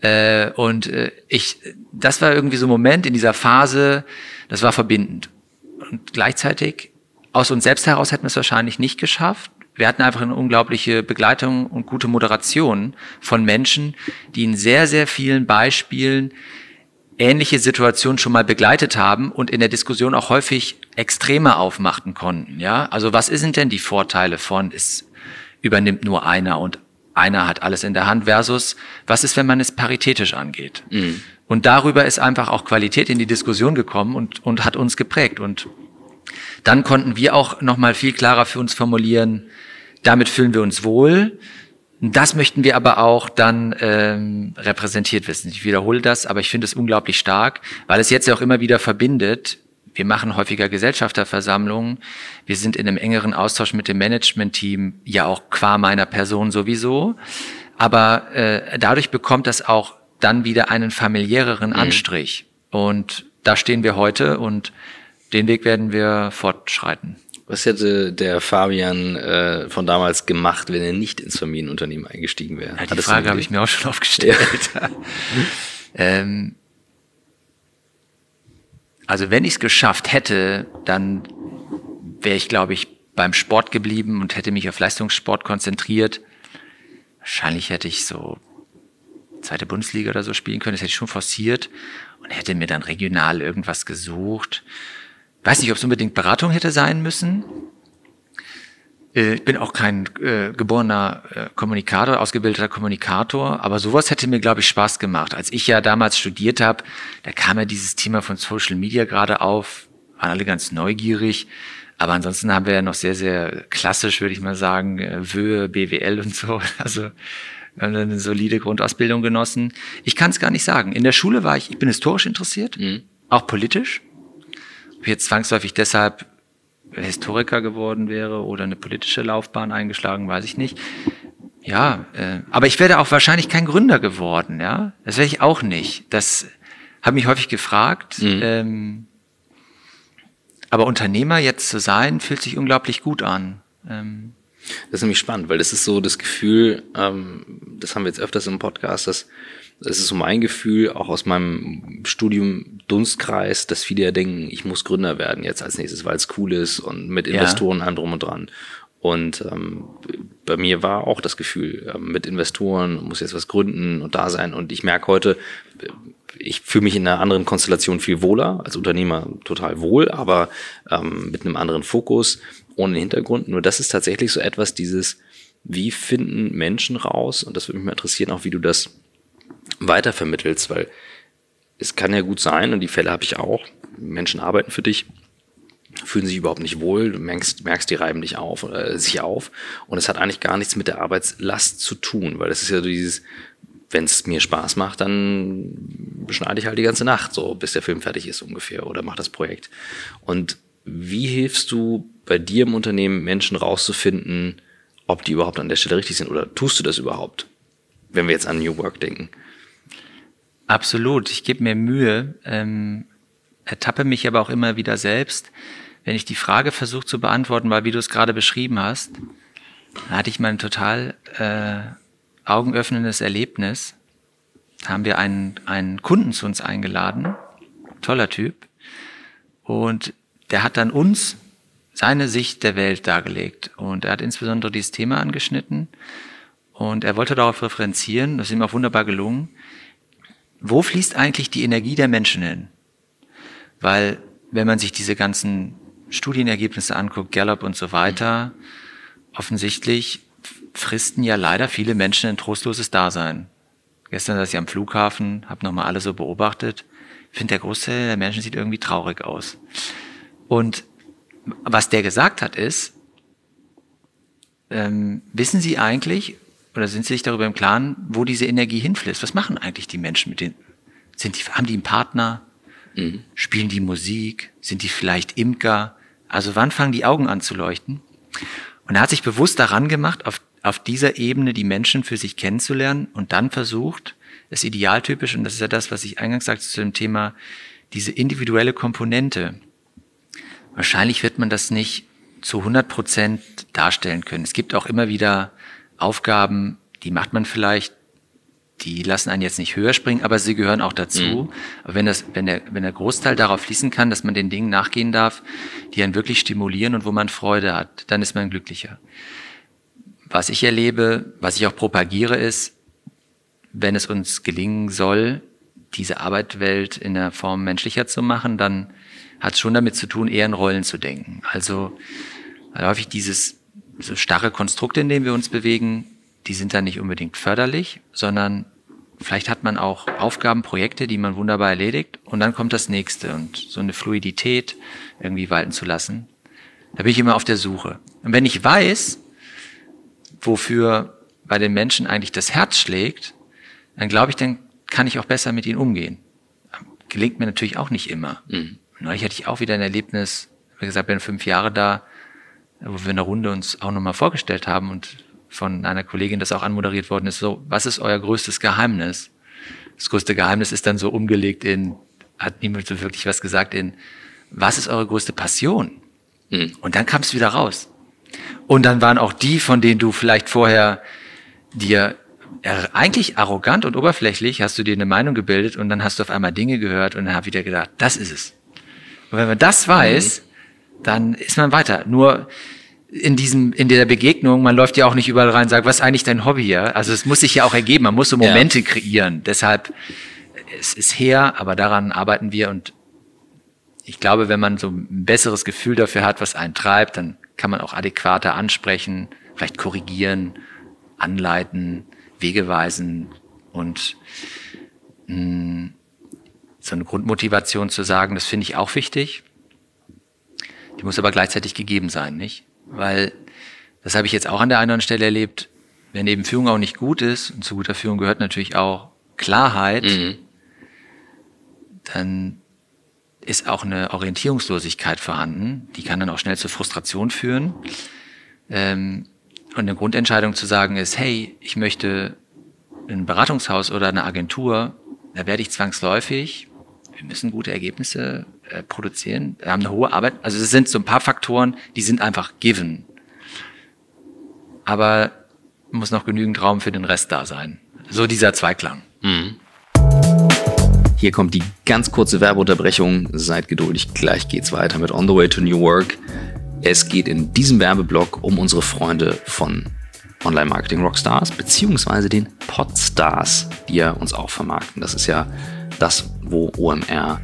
Äh, und äh, ich, das war irgendwie so ein Moment in dieser Phase, das war verbindend. Und gleichzeitig, aus uns selbst heraus hätten wir es wahrscheinlich nicht geschafft. Wir hatten einfach eine unglaubliche Begleitung und gute Moderation von Menschen, die in sehr, sehr vielen Beispielen ähnliche Situationen schon mal begleitet haben und in der Diskussion auch häufig Extreme aufmachten konnten. Ja, also was sind denn die Vorteile von es übernimmt nur einer und einer hat alles in der Hand versus was ist, wenn man es paritätisch angeht? Mhm. Und darüber ist einfach auch Qualität in die Diskussion gekommen und, und hat uns geprägt. Und dann konnten wir auch nochmal viel klarer für uns formulieren, damit fühlen wir uns wohl. Das möchten wir aber auch dann ähm, repräsentiert wissen. Ich wiederhole das, aber ich finde es unglaublich stark, weil es jetzt ja auch immer wieder verbindet. Wir machen häufiger Gesellschafterversammlungen. Wir sind in einem engeren Austausch mit dem Management-Team, ja auch qua meiner Person sowieso. Aber äh, dadurch bekommt das auch dann wieder einen familiäreren mhm. Anstrich. Mhm. Und da stehen wir heute und den Weg werden wir fortschreiten. Was hätte der Fabian äh, von damals gemacht, wenn er nicht ins Familienunternehmen eingestiegen wäre? Ja, die Frage habe ich mir auch schon aufgestellt. Ja. ähm, also wenn ich es geschafft hätte, dann wäre ich, glaube ich, beim Sport geblieben und hätte mich auf Leistungssport konzentriert. Wahrscheinlich hätte ich so zweite Bundesliga oder so spielen können. Das hätte ich schon forciert und hätte mir dann regional irgendwas gesucht. Weiß nicht, ob es unbedingt Beratung hätte sein müssen. Äh, ich bin auch kein äh, geborener äh, Kommunikator, ausgebildeter Kommunikator, aber sowas hätte mir, glaube ich, Spaß gemacht. Als ich ja damals studiert habe, da kam ja dieses Thema von Social Media gerade auf, waren alle ganz neugierig. Aber ansonsten haben wir ja noch sehr, sehr klassisch, würde ich mal sagen, äh, Wöhe, BWL und so. Also eine solide Grundausbildung genossen. Ich kann es gar nicht sagen. In der Schule war ich, ich bin historisch interessiert, mhm. auch politisch. Ob ich jetzt zwangsläufig deshalb Historiker geworden wäre oder eine politische Laufbahn eingeschlagen, weiß ich nicht. Ja, äh, aber ich wäre auch wahrscheinlich kein Gründer geworden, ja. Das wäre ich auch nicht. Das habe mich häufig gefragt. Mhm. Ähm, aber Unternehmer jetzt zu sein, fühlt sich unglaublich gut an. Ähm, das ist nämlich spannend, weil das ist so das Gefühl, ähm, das haben wir jetzt öfters im Podcast, dass das ist so mein Gefühl, auch aus meinem Studium Dunstkreis, dass viele ja denken, ich muss Gründer werden jetzt als nächstes, weil es cool ist und mit Investoren ja. allem drum und dran. Und ähm, bei mir war auch das Gefühl, äh, mit Investoren muss jetzt was gründen und da sein. Und ich merke heute, ich fühle mich in einer anderen Konstellation viel wohler, als Unternehmer total wohl, aber ähm, mit einem anderen Fokus ohne Hintergrund. Nur das ist tatsächlich so etwas, dieses, wie finden Menschen raus, und das würde mich mal interessieren, auch wie du das weitervermittelst, weil es kann ja gut sein, und die Fälle habe ich auch, Menschen arbeiten für dich, fühlen sich überhaupt nicht wohl, du merkst, merkst die reiben dich auf, äh, sich auf. Und es hat eigentlich gar nichts mit der Arbeitslast zu tun, weil das ist ja dieses, wenn es mir Spaß macht, dann beschneide ich halt die ganze Nacht, so bis der Film fertig ist ungefähr oder mach das Projekt. Und wie hilfst du bei dir im Unternehmen Menschen rauszufinden, ob die überhaupt an der Stelle richtig sind oder tust du das überhaupt, wenn wir jetzt an New Work denken? Absolut, ich gebe mir Mühe, ähm, ertappe mich aber auch immer wieder selbst, wenn ich die Frage versuche zu beantworten, weil wie du es gerade beschrieben hast, hatte ich mal ein total äh, augenöffnendes Erlebnis. Da haben wir einen, einen Kunden zu uns eingeladen, toller Typ, und der hat dann uns seine Sicht der Welt dargelegt. Und er hat insbesondere dieses Thema angeschnitten. Und er wollte darauf referenzieren, das ist ihm auch wunderbar gelungen, wo fließt eigentlich die Energie der Menschen hin? Weil wenn man sich diese ganzen Studienergebnisse anguckt, Gallup und so weiter, offensichtlich fristen ja leider viele Menschen ein trostloses Dasein. Gestern saß ich am Flughafen, habe nochmal alle so beobachtet. Ich finde, der Großteil der Menschen sieht irgendwie traurig aus. Und was der gesagt hat ist, ähm, wissen Sie eigentlich oder sind Sie sich darüber im Klaren, wo diese Energie hinfließt? Was machen eigentlich die Menschen mit den? Sind die, haben die einen Partner? Mhm. Spielen die Musik? Sind die vielleicht Imker? Also wann fangen die Augen an zu leuchten? Und er hat sich bewusst daran gemacht, auf, auf dieser Ebene die Menschen für sich kennenzulernen und dann versucht, es idealtypisch, und das ist ja das, was ich eingangs sagte zu dem Thema, diese individuelle Komponente. Wahrscheinlich wird man das nicht zu 100 Prozent darstellen können. Es gibt auch immer wieder Aufgaben, die macht man vielleicht, die lassen einen jetzt nicht höher springen, aber sie gehören auch dazu. Mhm. Aber wenn das, wenn der, wenn der Großteil darauf fließen kann, dass man den Dingen nachgehen darf, die einen wirklich stimulieren und wo man Freude hat, dann ist man glücklicher. Was ich erlebe, was ich auch propagiere, ist, wenn es uns gelingen soll, diese Arbeitswelt in der Form menschlicher zu machen, dann hat es schon damit zu tun, eher in Rollen zu denken. Also häufig dieses so starre Konstrukte, in denen wir uns bewegen, die sind dann nicht unbedingt förderlich, sondern vielleicht hat man auch Aufgaben, Projekte, die man wunderbar erledigt und dann kommt das nächste und so eine Fluidität irgendwie walten zu lassen. Da bin ich immer auf der Suche. Und wenn ich weiß, wofür bei den Menschen eigentlich das Herz schlägt, dann glaube ich, dann kann ich auch besser mit ihnen umgehen. Gelingt mir natürlich auch nicht immer. Mhm. Neulich hatte ich auch wieder ein Erlebnis, wie gesagt, bin fünf Jahre da, wo wir in der Runde uns auch nochmal vorgestellt haben und von einer Kollegin das auch anmoderiert worden ist, so, was ist euer größtes Geheimnis? Das größte Geheimnis ist dann so umgelegt in, hat niemand so wirklich was gesagt, in, was ist eure größte Passion? Mhm. Und dann kam es wieder raus. Und dann waren auch die, von denen du vielleicht vorher dir eigentlich arrogant und oberflächlich hast du dir eine Meinung gebildet und dann hast du auf einmal Dinge gehört und dann hab wieder gedacht, das ist es. Und wenn man das weiß, mhm dann ist man weiter. Nur in diesem, in der Begegnung, man läuft ja auch nicht überall rein und sagt, was ist eigentlich dein Hobby hier? Also es muss sich ja auch ergeben, man muss so Momente ja. kreieren. Deshalb, es ist her, aber daran arbeiten wir und ich glaube, wenn man so ein besseres Gefühl dafür hat, was einen treibt, dann kann man auch adäquater ansprechen, vielleicht korrigieren, anleiten, Wege weisen und mh, hm, so eine Grundmotivation zu sagen, das finde ich auch wichtig. Die muss aber gleichzeitig gegeben sein, nicht? Weil, das habe ich jetzt auch an der anderen Stelle erlebt, wenn eben Führung auch nicht gut ist, und zu guter Führung gehört natürlich auch Klarheit, mhm. dann ist auch eine Orientierungslosigkeit vorhanden. Die kann dann auch schnell zur Frustration führen. Ähm, und eine Grundentscheidung zu sagen ist, hey, ich möchte ein Beratungshaus oder eine Agentur, da werde ich zwangsläufig wir müssen gute Ergebnisse äh, produzieren. Haben eine hohe Arbeit. Also es sind so ein paar Faktoren, die sind einfach given. Aber muss noch genügend Raum für den Rest da sein. So dieser Zweiklang. Mhm. Hier kommt die ganz kurze Werbeunterbrechung. Seid geduldig, gleich geht's weiter mit On the Way to New Work. Es geht in diesem Werbeblock um unsere Freunde von Online Marketing Rockstars beziehungsweise den Podstars, die ja uns auch vermarkten. Das ist ja das, wo OMR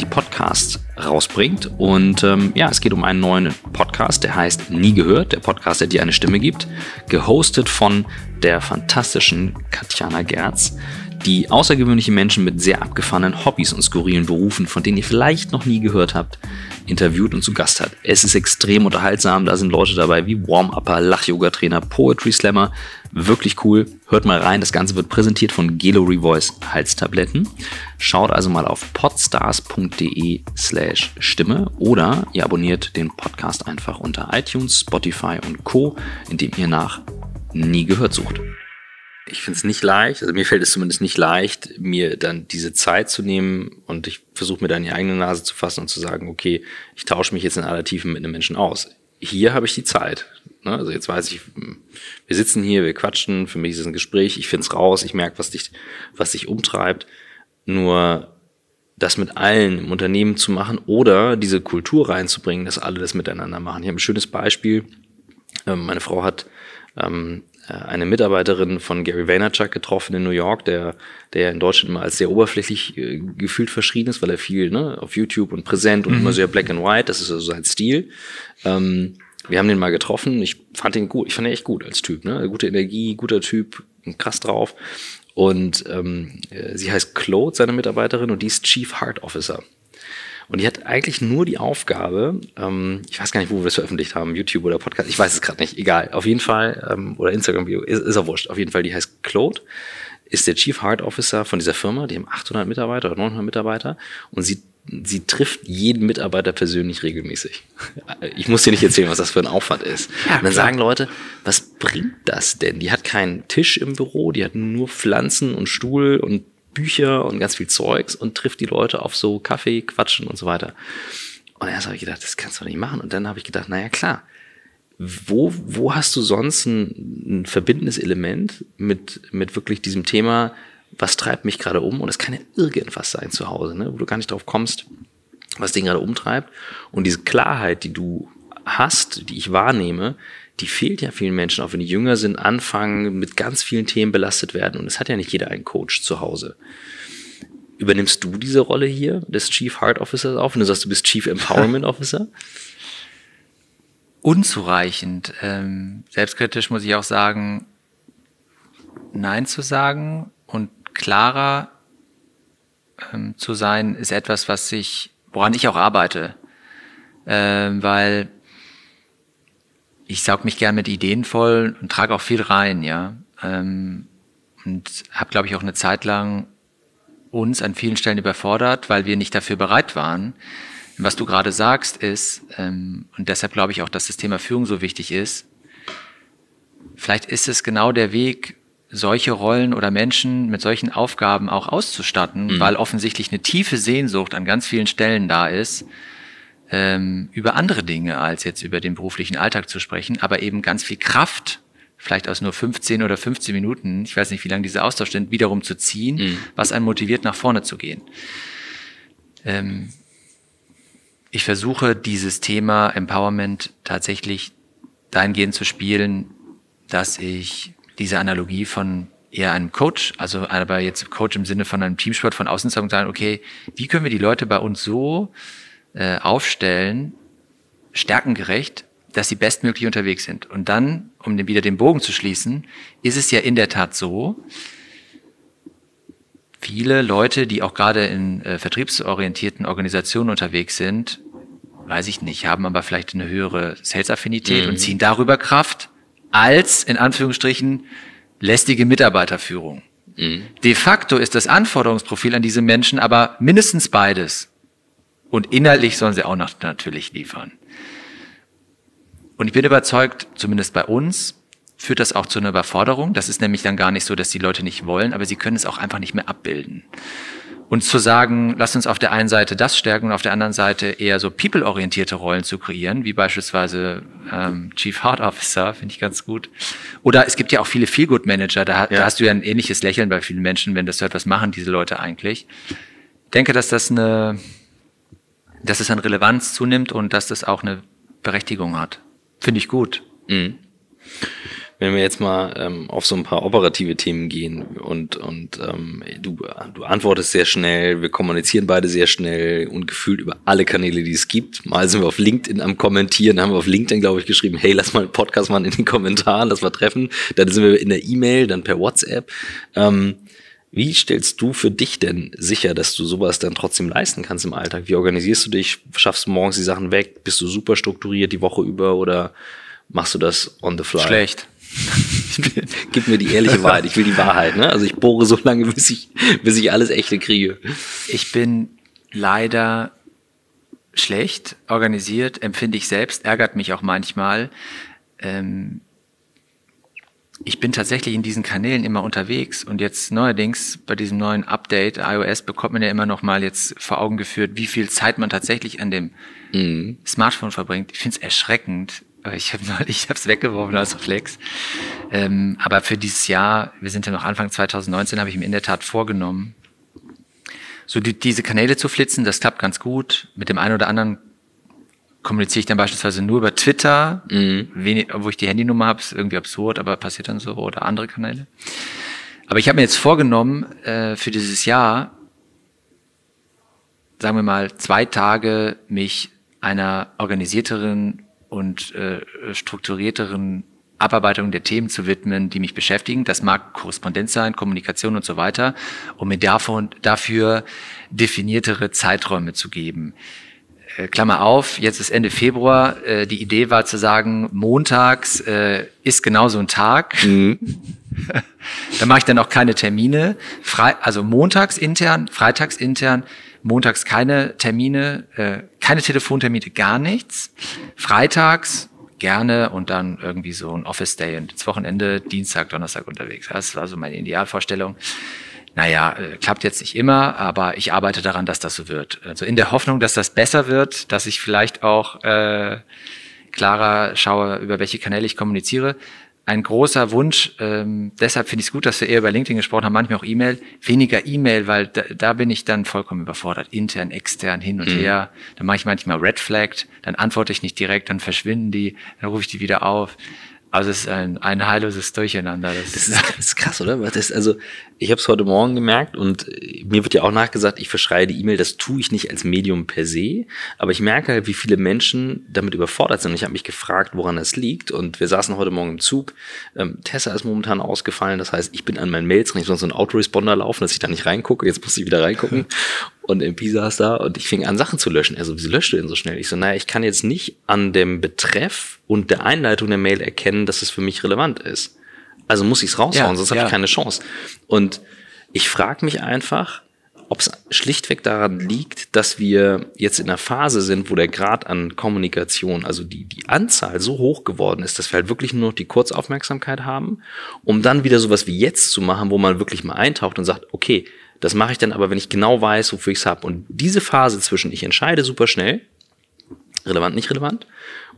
die Podcasts rausbringt. Und ähm, ja, es geht um einen neuen Podcast, der heißt Nie gehört, der Podcast, der dir eine Stimme gibt, gehostet von der fantastischen Katjana Gerz, die außergewöhnliche Menschen mit sehr abgefahrenen Hobbys und skurrilen Berufen, von denen ihr vielleicht noch nie gehört habt, interviewt und zu Gast hat. Es ist extrem unterhaltsam, da sind Leute dabei wie Warm-Upper, Lach-Yoga-Trainer, Poetry Slammer. Wirklich cool. Hört mal rein, das Ganze wird präsentiert von Gelo Revoice Halstabletten. Schaut also mal auf podstars.de slash Stimme oder ihr abonniert den Podcast einfach unter iTunes, Spotify und Co., indem ihr nach Nie gehört sucht ich finde es nicht leicht, also mir fällt es zumindest nicht leicht, mir dann diese Zeit zu nehmen und ich versuche mir dann die eigene Nase zu fassen und zu sagen, okay, ich tausche mich jetzt in aller Tiefe mit einem Menschen aus. Hier habe ich die Zeit. Ne? Also jetzt weiß ich, wir sitzen hier, wir quatschen, für mich ist es ein Gespräch, ich finde es raus, ich merke, was dich, was dich umtreibt. Nur das mit allen im Unternehmen zu machen oder diese Kultur reinzubringen, dass alle das miteinander machen. Ich habe ein schönes Beispiel. Ähm, meine Frau hat ähm, äh, eine Mitarbeiterin von Gary Vaynerchuk getroffen in New York, der, der in Deutschland immer als sehr oberflächlich äh, gefühlt verschrien ist, weil er viel ne, auf YouTube und präsent und mhm. immer sehr black and white, das ist also sein Stil. Ähm, wir haben den mal getroffen, ich fand ihn gut, ich fand ihn echt gut als Typ, ne? Gute Energie, guter Typ, krass drauf. Und ähm, äh, sie heißt Claude, seine Mitarbeiterin, und die ist Chief Heart Officer. Und die hat eigentlich nur die Aufgabe, ähm, ich weiß gar nicht, wo wir das veröffentlicht haben, YouTube oder Podcast, ich weiß es gerade nicht, egal. Auf jeden Fall, ähm, oder Instagram-Video, ist, ist auch wurscht. Auf jeden Fall, die heißt Claude, ist der Chief Heart Officer von dieser Firma, die haben 800 Mitarbeiter oder 900 Mitarbeiter und sie sie trifft jeden Mitarbeiter persönlich regelmäßig. Ich muss dir nicht erzählen, was das für ein Aufwand ist. Ja, und dann sagen Leute, was bringt das denn? Die hat keinen Tisch im Büro, die hat nur Pflanzen und Stuhl und Bücher und ganz viel Zeugs und trifft die Leute auf so Kaffee, Quatschen und so weiter. Und erst habe ich gedacht, das kannst du nicht machen. Und dann habe ich gedacht, naja, klar. Wo, wo hast du sonst ein, ein verbindendes Element mit, mit wirklich diesem Thema, was treibt mich gerade um? Und es kann ja irgendwas sein zu Hause, ne? wo du gar nicht drauf kommst, was den gerade umtreibt. Und diese Klarheit, die du hast, die ich wahrnehme, die fehlt ja vielen Menschen, auch wenn die jünger sind, anfangen, mit ganz vielen Themen belastet werden. Und es hat ja nicht jeder einen Coach zu Hause. Übernimmst du diese Rolle hier des Chief Heart Officers auf? Und du sagst, du bist Chief Empowerment Officer? Unzureichend. Ähm, selbstkritisch muss ich auch sagen, Nein zu sagen und klarer ähm, zu sein, ist etwas, was ich, woran ich auch arbeite. Ähm, weil ich saug mich gern mit Ideen voll und trage auch viel rein, ja. Ähm, und habe, glaube ich, auch eine Zeit lang uns an vielen Stellen überfordert, weil wir nicht dafür bereit waren. Was du gerade sagst ist, ähm, und deshalb glaube ich auch, dass das Thema Führung so wichtig ist, vielleicht ist es genau der Weg, solche Rollen oder Menschen mit solchen Aufgaben auch auszustatten, mhm. weil offensichtlich eine tiefe Sehnsucht an ganz vielen Stellen da ist, ähm, über andere Dinge als jetzt über den beruflichen Alltag zu sprechen, aber eben ganz viel Kraft, vielleicht aus nur 15 oder 15 Minuten, ich weiß nicht, wie lange diese Austausch sind, wiederum zu ziehen, mhm. was einen motiviert, nach vorne zu gehen. Ähm, ich versuche dieses Thema Empowerment tatsächlich dahingehend zu spielen, dass ich diese Analogie von eher einem Coach, also aber jetzt Coach im Sinne von einem Teamsport von außen sagen, okay, wie können wir die Leute bei uns so äh, aufstellen, stärkengerecht, dass sie bestmöglich unterwegs sind. Und dann, um wieder den Bogen zu schließen, ist es ja in der Tat so, viele Leute, die auch gerade in äh, vertriebsorientierten Organisationen unterwegs sind, weiß ich nicht, haben aber vielleicht eine höhere Sales-Affinität mhm. und ziehen darüber Kraft als, in Anführungsstrichen, lästige Mitarbeiterführung. Mhm. De facto ist das Anforderungsprofil an diese Menschen aber mindestens beides. Und inhaltlich sollen sie auch noch natürlich liefern. Und ich bin überzeugt, zumindest bei uns, führt das auch zu einer Überforderung. Das ist nämlich dann gar nicht so, dass die Leute nicht wollen, aber sie können es auch einfach nicht mehr abbilden. Und zu sagen, lass uns auf der einen Seite das stärken und auf der anderen Seite eher so people-orientierte Rollen zu kreieren, wie beispielsweise ähm, Chief Heart Officer, finde ich ganz gut. Oder es gibt ja auch viele Feel-Good-Manager, da, ja. da hast du ja ein ähnliches Lächeln bei vielen Menschen, wenn das hört, was machen diese Leute eigentlich. Ich denke, dass das eine dass es an Relevanz zunimmt und dass das auch eine Berechtigung hat. Finde ich gut. Mhm. Wenn wir jetzt mal ähm, auf so ein paar operative Themen gehen und, und ähm, du, du antwortest sehr schnell, wir kommunizieren beide sehr schnell und gefühlt über alle Kanäle, die es gibt. Mal sind wir auf LinkedIn am Kommentieren, haben wir auf LinkedIn, glaube ich, geschrieben, hey, lass mal einen Podcast machen in den Kommentaren, lass mal treffen. Dann sind wir in der E-Mail, dann per WhatsApp. Ähm, Wie stellst du für dich denn sicher, dass du sowas dann trotzdem leisten kannst im Alltag? Wie organisierst du dich? Schaffst du morgens die Sachen weg? Bist du super strukturiert die Woche über oder machst du das on the fly? Schlecht. Gib mir die ehrliche Wahrheit. Ich will die Wahrheit. Ne? Also ich bohre so lange, bis ich, bis ich alles echte kriege. Ich bin leider schlecht organisiert, empfinde ich selbst, ärgert mich auch manchmal. Ähm, ich bin tatsächlich in diesen Kanälen immer unterwegs und jetzt neuerdings bei diesem neuen Update iOS bekommt man ja immer noch mal jetzt vor Augen geführt, wie viel Zeit man tatsächlich an dem mhm. Smartphone verbringt. Ich finde es erschreckend. Ich habe ich habe es weggeworfen als Reflex. Ähm, aber für dieses Jahr, wir sind ja noch Anfang 2019, habe ich mir in der Tat vorgenommen, so die, diese Kanäle zu flitzen. Das klappt ganz gut. Mit dem einen oder anderen kommuniziere ich dann beispielsweise nur über Twitter, mhm. wenig, wo ich die Handynummer habe, ist irgendwie absurd, aber passiert dann so, oder andere Kanäle. Aber ich habe mir jetzt vorgenommen, äh, für dieses Jahr, sagen wir mal, zwei Tage mich einer organisierteren und äh, strukturierteren Abarbeitung der Themen zu widmen, die mich beschäftigen. Das mag Korrespondenz sein, Kommunikation und so weiter, um mir davon, dafür definiertere Zeiträume zu geben. Äh, Klammer auf, jetzt ist Ende Februar. Äh, die Idee war zu sagen, montags äh, ist genau so ein Tag. Mhm. da mache ich dann auch keine Termine. Frei, also montags intern, freitags intern, montags keine Termine, äh, keine Telefontermine, gar nichts. Freitags gerne und dann irgendwie so ein Office Day und das Wochenende Dienstag, Donnerstag unterwegs. Das war so meine Idealvorstellung naja, äh, klappt jetzt nicht immer, aber ich arbeite daran, dass das so wird. Also in der Hoffnung, dass das besser wird, dass ich vielleicht auch äh, klarer schaue, über welche Kanäle ich kommuniziere. Ein großer Wunsch, ähm, deshalb finde ich es gut, dass wir eher über LinkedIn gesprochen haben, manchmal auch E-Mail, weniger E-Mail, weil da, da bin ich dann vollkommen überfordert, intern, extern, hin und mhm. her. Dann mache ich manchmal Red Flagged, dann antworte ich nicht direkt, dann verschwinden die, dann rufe ich die wieder auf. Also es ist ein, ein heilloses Durcheinander. Das, das, ist, das ist krass, oder? Das, also ich habe es heute Morgen gemerkt und mir wird ja auch nachgesagt, ich verschreie die E-Mail. Das tue ich nicht als Medium per se, aber ich merke halt, wie viele Menschen damit überfordert sind. Und ich habe mich gefragt, woran das liegt. Und wir saßen heute Morgen im Zug. Ähm, Tessa ist momentan ausgefallen. Das heißt, ich bin an meinen Mails drin. Ich soll so einen Autoresponder laufen, dass ich da nicht reingucke. Jetzt muss ich wieder reingucken. Und im Pisa ist da und ich fing an, Sachen zu löschen. Also, wieso löscht du denn so schnell? Ich so, naja, ich kann jetzt nicht an dem Betreff und der Einleitung der Mail erkennen, dass es für mich relevant ist. Also muss ich es raushauen, ja, sonst ja. habe ich keine Chance. Und ich frage mich einfach, ob es schlichtweg daran liegt, dass wir jetzt in einer Phase sind, wo der Grad an Kommunikation, also die, die Anzahl so hoch geworden ist, dass wir halt wirklich nur noch die Kurzaufmerksamkeit haben, um dann wieder sowas wie jetzt zu machen, wo man wirklich mal eintaucht und sagt, okay, das mache ich dann aber, wenn ich genau weiß, wofür ich es habe. Und diese Phase zwischen, ich entscheide super schnell, relevant, nicht relevant,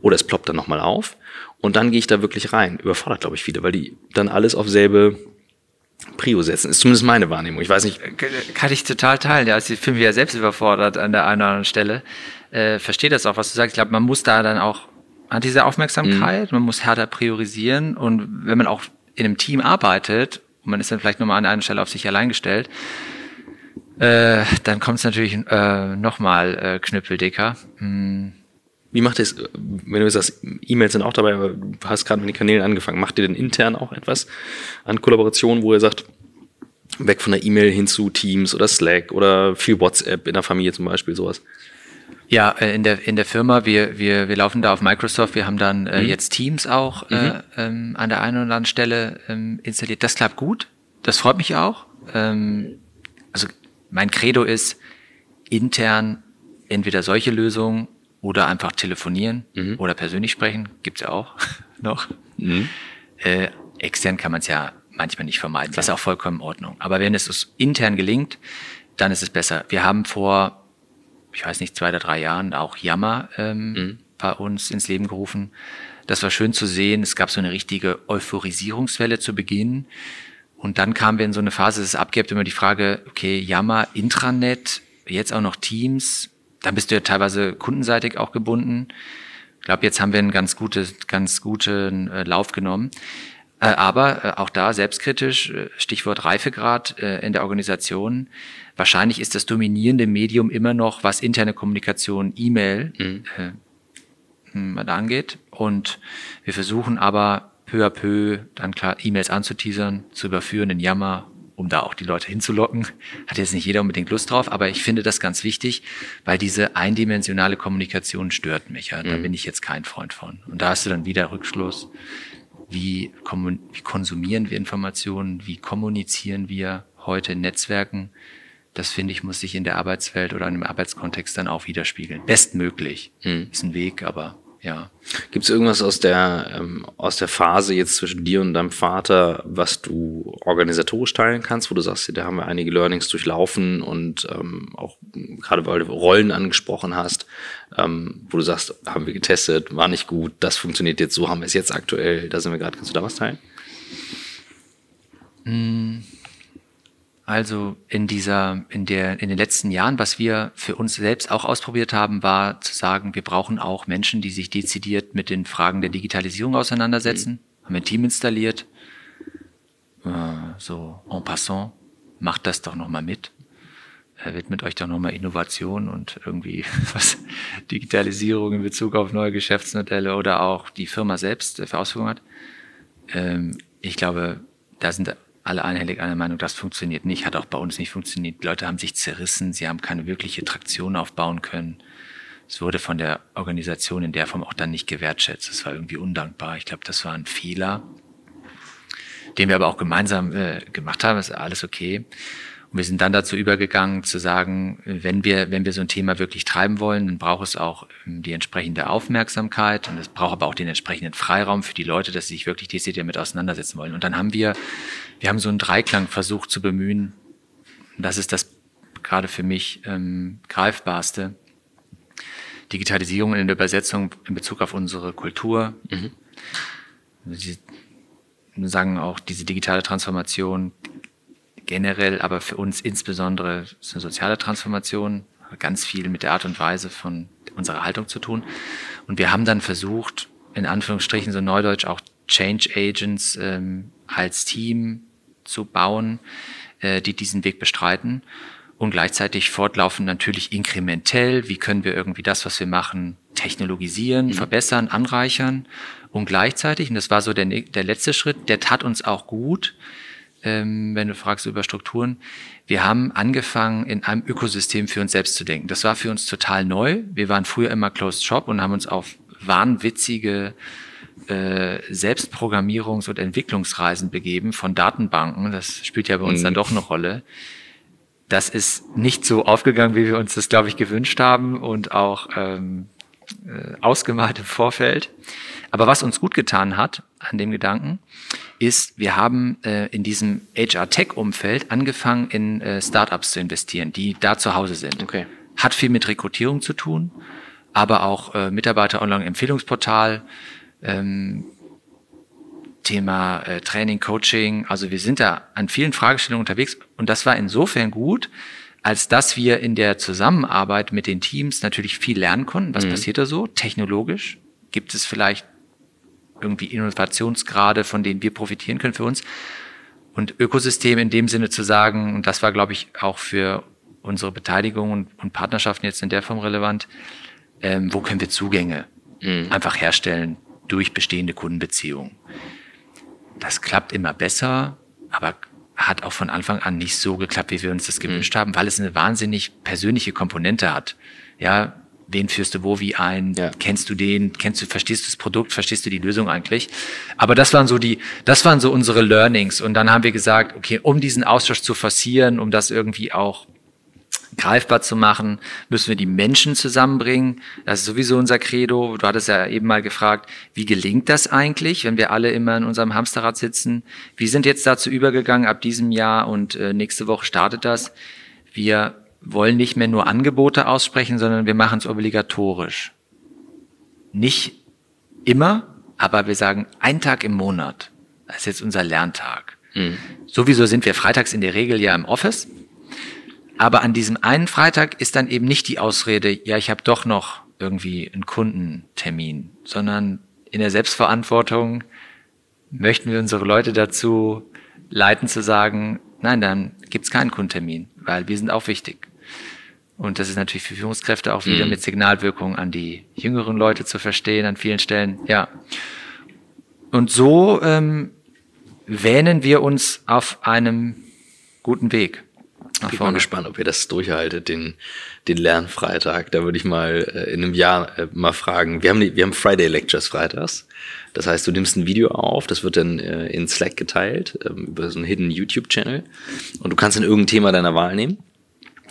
oder es ploppt dann nochmal auf, und dann gehe ich da wirklich rein. Überfordert, glaube ich, viele, weil die dann alles auf selbe Prio setzen. Ist zumindest meine Wahrnehmung. Ich weiß nicht. Kann ich total teilen. Ja, also ich fühle mich ja selbst überfordert an der einen oder anderen Stelle. Äh, verstehe das auch, was du sagst. Ich glaube, man muss da dann auch an diese Aufmerksamkeit, mhm. man muss härter priorisieren und wenn man auch in einem Team arbeitet und man ist dann vielleicht nur mal an einer Stelle auf sich allein gestellt, äh, dann kommt es natürlich äh, nochmal äh, knüppeldicker. Hm. Wie macht ihr es, wenn du sagst, E-Mails sind auch dabei, aber du hast gerade mit den Kanälen angefangen, macht ihr denn intern auch etwas an Kollaborationen, wo ihr sagt, weg von der E-Mail hin zu Teams oder Slack oder viel WhatsApp in der Familie zum Beispiel, sowas? Ja, äh, in der, in der Firma, wir, wir, wir laufen da auf Microsoft, wir haben dann äh, mhm. jetzt Teams auch äh, mhm. äh, ähm, an der einen oder anderen Stelle ähm, installiert. Das klappt gut, das freut mich auch. Ähm, also mein Credo ist, intern entweder solche Lösungen oder einfach telefonieren mhm. oder persönlich sprechen, gibt's ja auch noch. Mhm. Äh, extern kann man es ja manchmal nicht vermeiden, das ist auch vollkommen in Ordnung. Aber wenn es uns intern gelingt, dann ist es besser. Wir haben vor ich weiß nicht, zwei oder drei Jahren auch Jammer ähm, mhm. bei uns ins Leben gerufen. Das war schön zu sehen. Es gab so eine richtige Euphorisierungswelle zu Beginn. Und dann kamen wir in so eine Phase, es abgibt immer die Frage, okay, Jammer, Intranet, jetzt auch noch Teams. Dann bist du ja teilweise kundenseitig auch gebunden. Ich glaube, jetzt haben wir einen ganz, gutes, ganz guten äh, Lauf genommen. Äh, aber äh, auch da selbstkritisch, äh, Stichwort Reifegrad äh, in der Organisation. Wahrscheinlich ist das dominierende Medium immer noch, was interne Kommunikation, E-Mail mhm. äh, hm, angeht. Und wir versuchen aber peu à peu dann klar E-Mails anzuteasern, zu überführen in Yammer um da auch die Leute hinzulocken. Hat jetzt nicht jeder unbedingt Lust drauf, aber ich finde das ganz wichtig, weil diese eindimensionale Kommunikation stört mich. Ja. Da mhm. bin ich jetzt kein Freund von. Und da hast du dann wieder Rückschluss. Wie, wie konsumieren wir Informationen? Wie kommunizieren wir heute in Netzwerken? Das finde ich, muss sich in der Arbeitswelt oder in einem Arbeitskontext dann auch widerspiegeln. Bestmöglich. Mhm. Ist ein Weg, aber ja. Gibt es irgendwas aus der, ähm, aus der Phase jetzt zwischen dir und deinem Vater, was du organisatorisch teilen kannst, wo du sagst, da haben wir einige Learnings durchlaufen und ähm, auch gerade weil du Rollen angesprochen hast, ähm, wo du sagst, haben wir getestet, war nicht gut, das funktioniert jetzt so, haben wir es jetzt aktuell, da sind wir gerade. Kannst du da was teilen? Mm. Also in dieser, in der, in den letzten Jahren, was wir für uns selbst auch ausprobiert haben, war zu sagen, wir brauchen auch Menschen, die sich dezidiert mit den Fragen der Digitalisierung auseinandersetzen. Mhm. Haben ein Team installiert. Äh, so en passant, macht das doch nochmal mit. Er widmet euch doch nochmal Innovation und irgendwie was Digitalisierung in Bezug auf neue Geschäftsmodelle oder auch die Firma selbst für Ausführungen hat. Ähm, ich glaube, da sind alle einhellig einer Meinung, das funktioniert nicht, hat auch bei uns nicht funktioniert. Die Leute haben sich zerrissen, sie haben keine wirkliche Traktion aufbauen können. Es wurde von der Organisation in der Form auch dann nicht gewertschätzt. Es war irgendwie undankbar. Ich glaube, das war ein Fehler, den wir aber auch gemeinsam äh, gemacht haben. ist alles okay. Und wir sind dann dazu übergegangen zu sagen, wenn wir, wenn wir so ein Thema wirklich treiben wollen, dann braucht es auch ähm, die entsprechende Aufmerksamkeit und es braucht aber auch den entsprechenden Freiraum für die Leute, dass sie sich wirklich dezidiert damit auseinandersetzen wollen. Und dann haben wir, wir haben so einen Dreiklang versucht zu bemühen. Das ist das gerade für mich ähm, greifbarste. Digitalisierung in der Übersetzung in Bezug auf unsere Kultur. Mhm. Sie sagen auch, diese digitale Transformation generell, aber für uns insbesondere ist eine soziale Transformation, ganz viel mit der Art und Weise von unserer Haltung zu tun. Und wir haben dann versucht, in Anführungsstrichen so neudeutsch auch Change Agents ähm, als Team zu bauen, äh, die diesen Weg bestreiten und gleichzeitig fortlaufend natürlich inkrementell, wie können wir irgendwie das, was wir machen, technologisieren, mhm. verbessern, anreichern und gleichzeitig, und das war so der, der letzte Schritt, der tat uns auch gut, ähm, wenn du fragst über Strukturen. Wir haben angefangen, in einem Ökosystem für uns selbst zu denken. Das war für uns total neu. Wir waren früher immer Closed Shop und haben uns auf wahnwitzige äh, Selbstprogrammierungs- und Entwicklungsreisen begeben von Datenbanken. Das spielt ja bei uns mhm. dann doch eine Rolle. Das ist nicht so aufgegangen, wie wir uns das, glaube ich, gewünscht haben und auch ähm, äh, ausgemalt im Vorfeld. Aber was uns gut getan hat an dem Gedanken, ist, wir haben äh, in diesem HR-Tech-Umfeld angefangen, in äh, Startups zu investieren, die da zu Hause sind. Okay. Hat viel mit Rekrutierung zu tun, aber auch äh, Mitarbeiter-Online-Empfehlungsportal, ähm, Thema äh, Training, Coaching. Also wir sind da an vielen Fragestellungen unterwegs und das war insofern gut, als dass wir in der Zusammenarbeit mit den Teams natürlich viel lernen konnten. Was mhm. passiert da so technologisch? Gibt es vielleicht irgendwie Innovationsgrade, von denen wir profitieren können für uns. Und Ökosystem in dem Sinne zu sagen, und das war, glaube ich, auch für unsere Beteiligung und, und Partnerschaften jetzt in der Form relevant, ähm, wo können wir Zugänge mhm. einfach herstellen durch bestehende Kundenbeziehungen. Das klappt immer besser, aber hat auch von Anfang an nicht so geklappt, wie wir uns das gewünscht mhm. haben, weil es eine wahnsinnig persönliche Komponente hat. Ja, wen führst du wo wie ein, ja. kennst du den, kennst du, verstehst du das Produkt, verstehst du die Lösung eigentlich? Aber das waren so die, das waren so unsere Learnings. Und dann haben wir gesagt, okay, um diesen Austausch zu forcieren, um das irgendwie auch greifbar zu machen, müssen wir die Menschen zusammenbringen. Das ist sowieso unser Credo. Du hattest ja eben mal gefragt, wie gelingt das eigentlich, wenn wir alle immer in unserem Hamsterrad sitzen? Wir sind jetzt dazu übergegangen ab diesem Jahr und äh, nächste Woche startet das. Wir wollen nicht mehr nur Angebote aussprechen, sondern wir machen es obligatorisch. Nicht immer, aber wir sagen ein Tag im Monat. Das ist jetzt unser Lerntag. Mhm. Sowieso sind wir freitags in der Regel ja im Office. Aber an diesem einen Freitag ist dann eben nicht die Ausrede, ja, ich habe doch noch irgendwie einen Kundentermin, sondern in der Selbstverantwortung möchten wir unsere Leute dazu leiten zu sagen, nein, dann gibt's keinen Kundentermin, weil wir sind auch wichtig. Und das ist natürlich für Führungskräfte auch wieder mhm. mit Signalwirkung an die jüngeren Leute zu verstehen an vielen Stellen. Ja. Und so ähm, wähnen wir uns auf einem guten Weg. Ich bin mal gespannt, ob ihr das durchhaltet, den, den Lernfreitag. Da würde ich mal äh, in einem Jahr äh, mal fragen. Wir haben, die, wir haben Friday Lectures freitags. Das heißt, du nimmst ein Video auf, das wird dann äh, in Slack geteilt, ähm, über so einen Hidden YouTube-Channel. Und du kannst dann irgendein Thema deiner Wahl nehmen.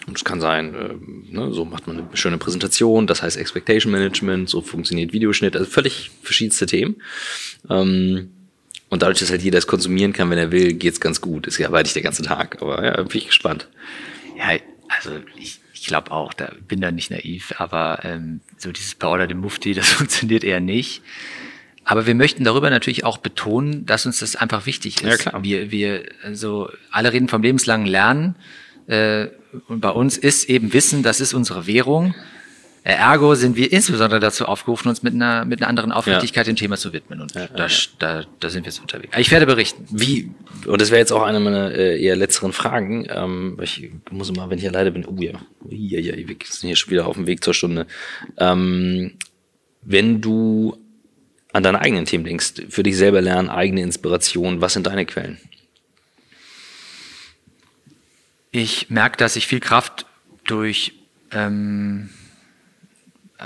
Und es kann sein, äh, ne, so macht man eine schöne Präsentation, das heißt Expectation Management, so funktioniert Videoschnitt, also völlig verschiedenste Themen. Ähm, und dadurch, dass halt jeder es konsumieren kann, wenn er will, geht's ganz gut. Ist ja weit nicht der ganze Tag, aber ja, bin ich gespannt. Ja, also ich, ich glaube auch, da bin da nicht naiv, aber ähm, so dieses Power dem Mufti, das funktioniert eher nicht. Aber wir möchten darüber natürlich auch betonen, dass uns das einfach wichtig ist. Ja, klar. Wir, wir, also alle reden vom lebenslangen Lernen. Äh, und bei uns ist eben Wissen, das ist unsere Währung. Ergo sind wir insbesondere dazu aufgerufen, uns mit einer, mit einer anderen Aufrichtigkeit ja. dem Thema zu widmen. Und ja, da, ja. Da, da sind wir jetzt unterwegs. Ich werde berichten. Wie, und das wäre jetzt auch eine meiner äh, eher letzteren Fragen. Ähm, ich muss immer, wenn ich alleine bin, oh ja, ja, ja, wir sind hier schon wieder auf dem Weg zur Stunde. Ähm, wenn du an deine eigenen Themen denkst, für dich selber lernen, eigene Inspiration, was sind deine Quellen? Ich merke, dass ich viel Kraft durch ähm,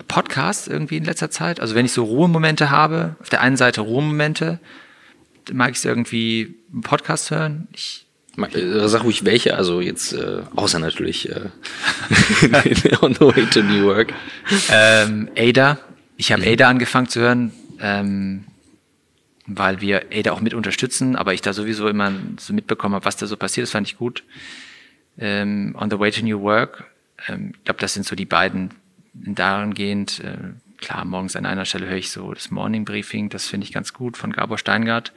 Podcasts irgendwie in letzter Zeit. Also wenn ich so Ruhemomente habe, auf der einen Seite Ruhemomente, mag ich es irgendwie einen Podcast hören. Ich äh, Sag ruhig welche, also jetzt äh, außer natürlich äh, On the Way to New York. Ähm, Ada. Ich habe mhm. Ada angefangen zu hören, ähm, weil wir Ada auch mit unterstützen, aber ich da sowieso immer so mitbekommen habe, was da so passiert. Das fand ich gut ähm, On the Way to New Work. Ähm, ich glaube, das sind so die beiden dahingehend. Äh, klar, morgens an einer Stelle höre ich so das Morning Briefing, das finde ich ganz gut von Gabor Steingart.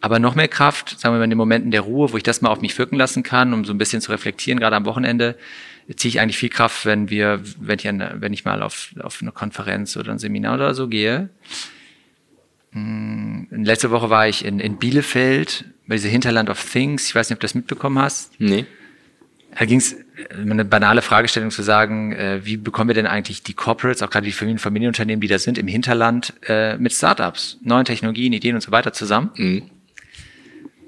Aber noch mehr Kraft, sagen wir mal in den Momenten der Ruhe, wo ich das mal auf mich wirken lassen kann, um so ein bisschen zu reflektieren, gerade am Wochenende, ziehe ich eigentlich viel Kraft, wenn wir, wenn ich, an, wenn ich mal auf, auf eine Konferenz oder ein Seminar oder so gehe. Hm, letzte Woche war ich in, in Bielefeld bei dieser Hinterland of Things. Ich weiß nicht, ob du das mitbekommen hast. Nee. Da ging es eine banale Fragestellung zu sagen, äh, wie bekommen wir denn eigentlich die Corporates, auch gerade die Familien, Familienunternehmen, die da sind im Hinterland, äh, mit Startups, neuen Technologien, Ideen und so weiter zusammen? Mhm.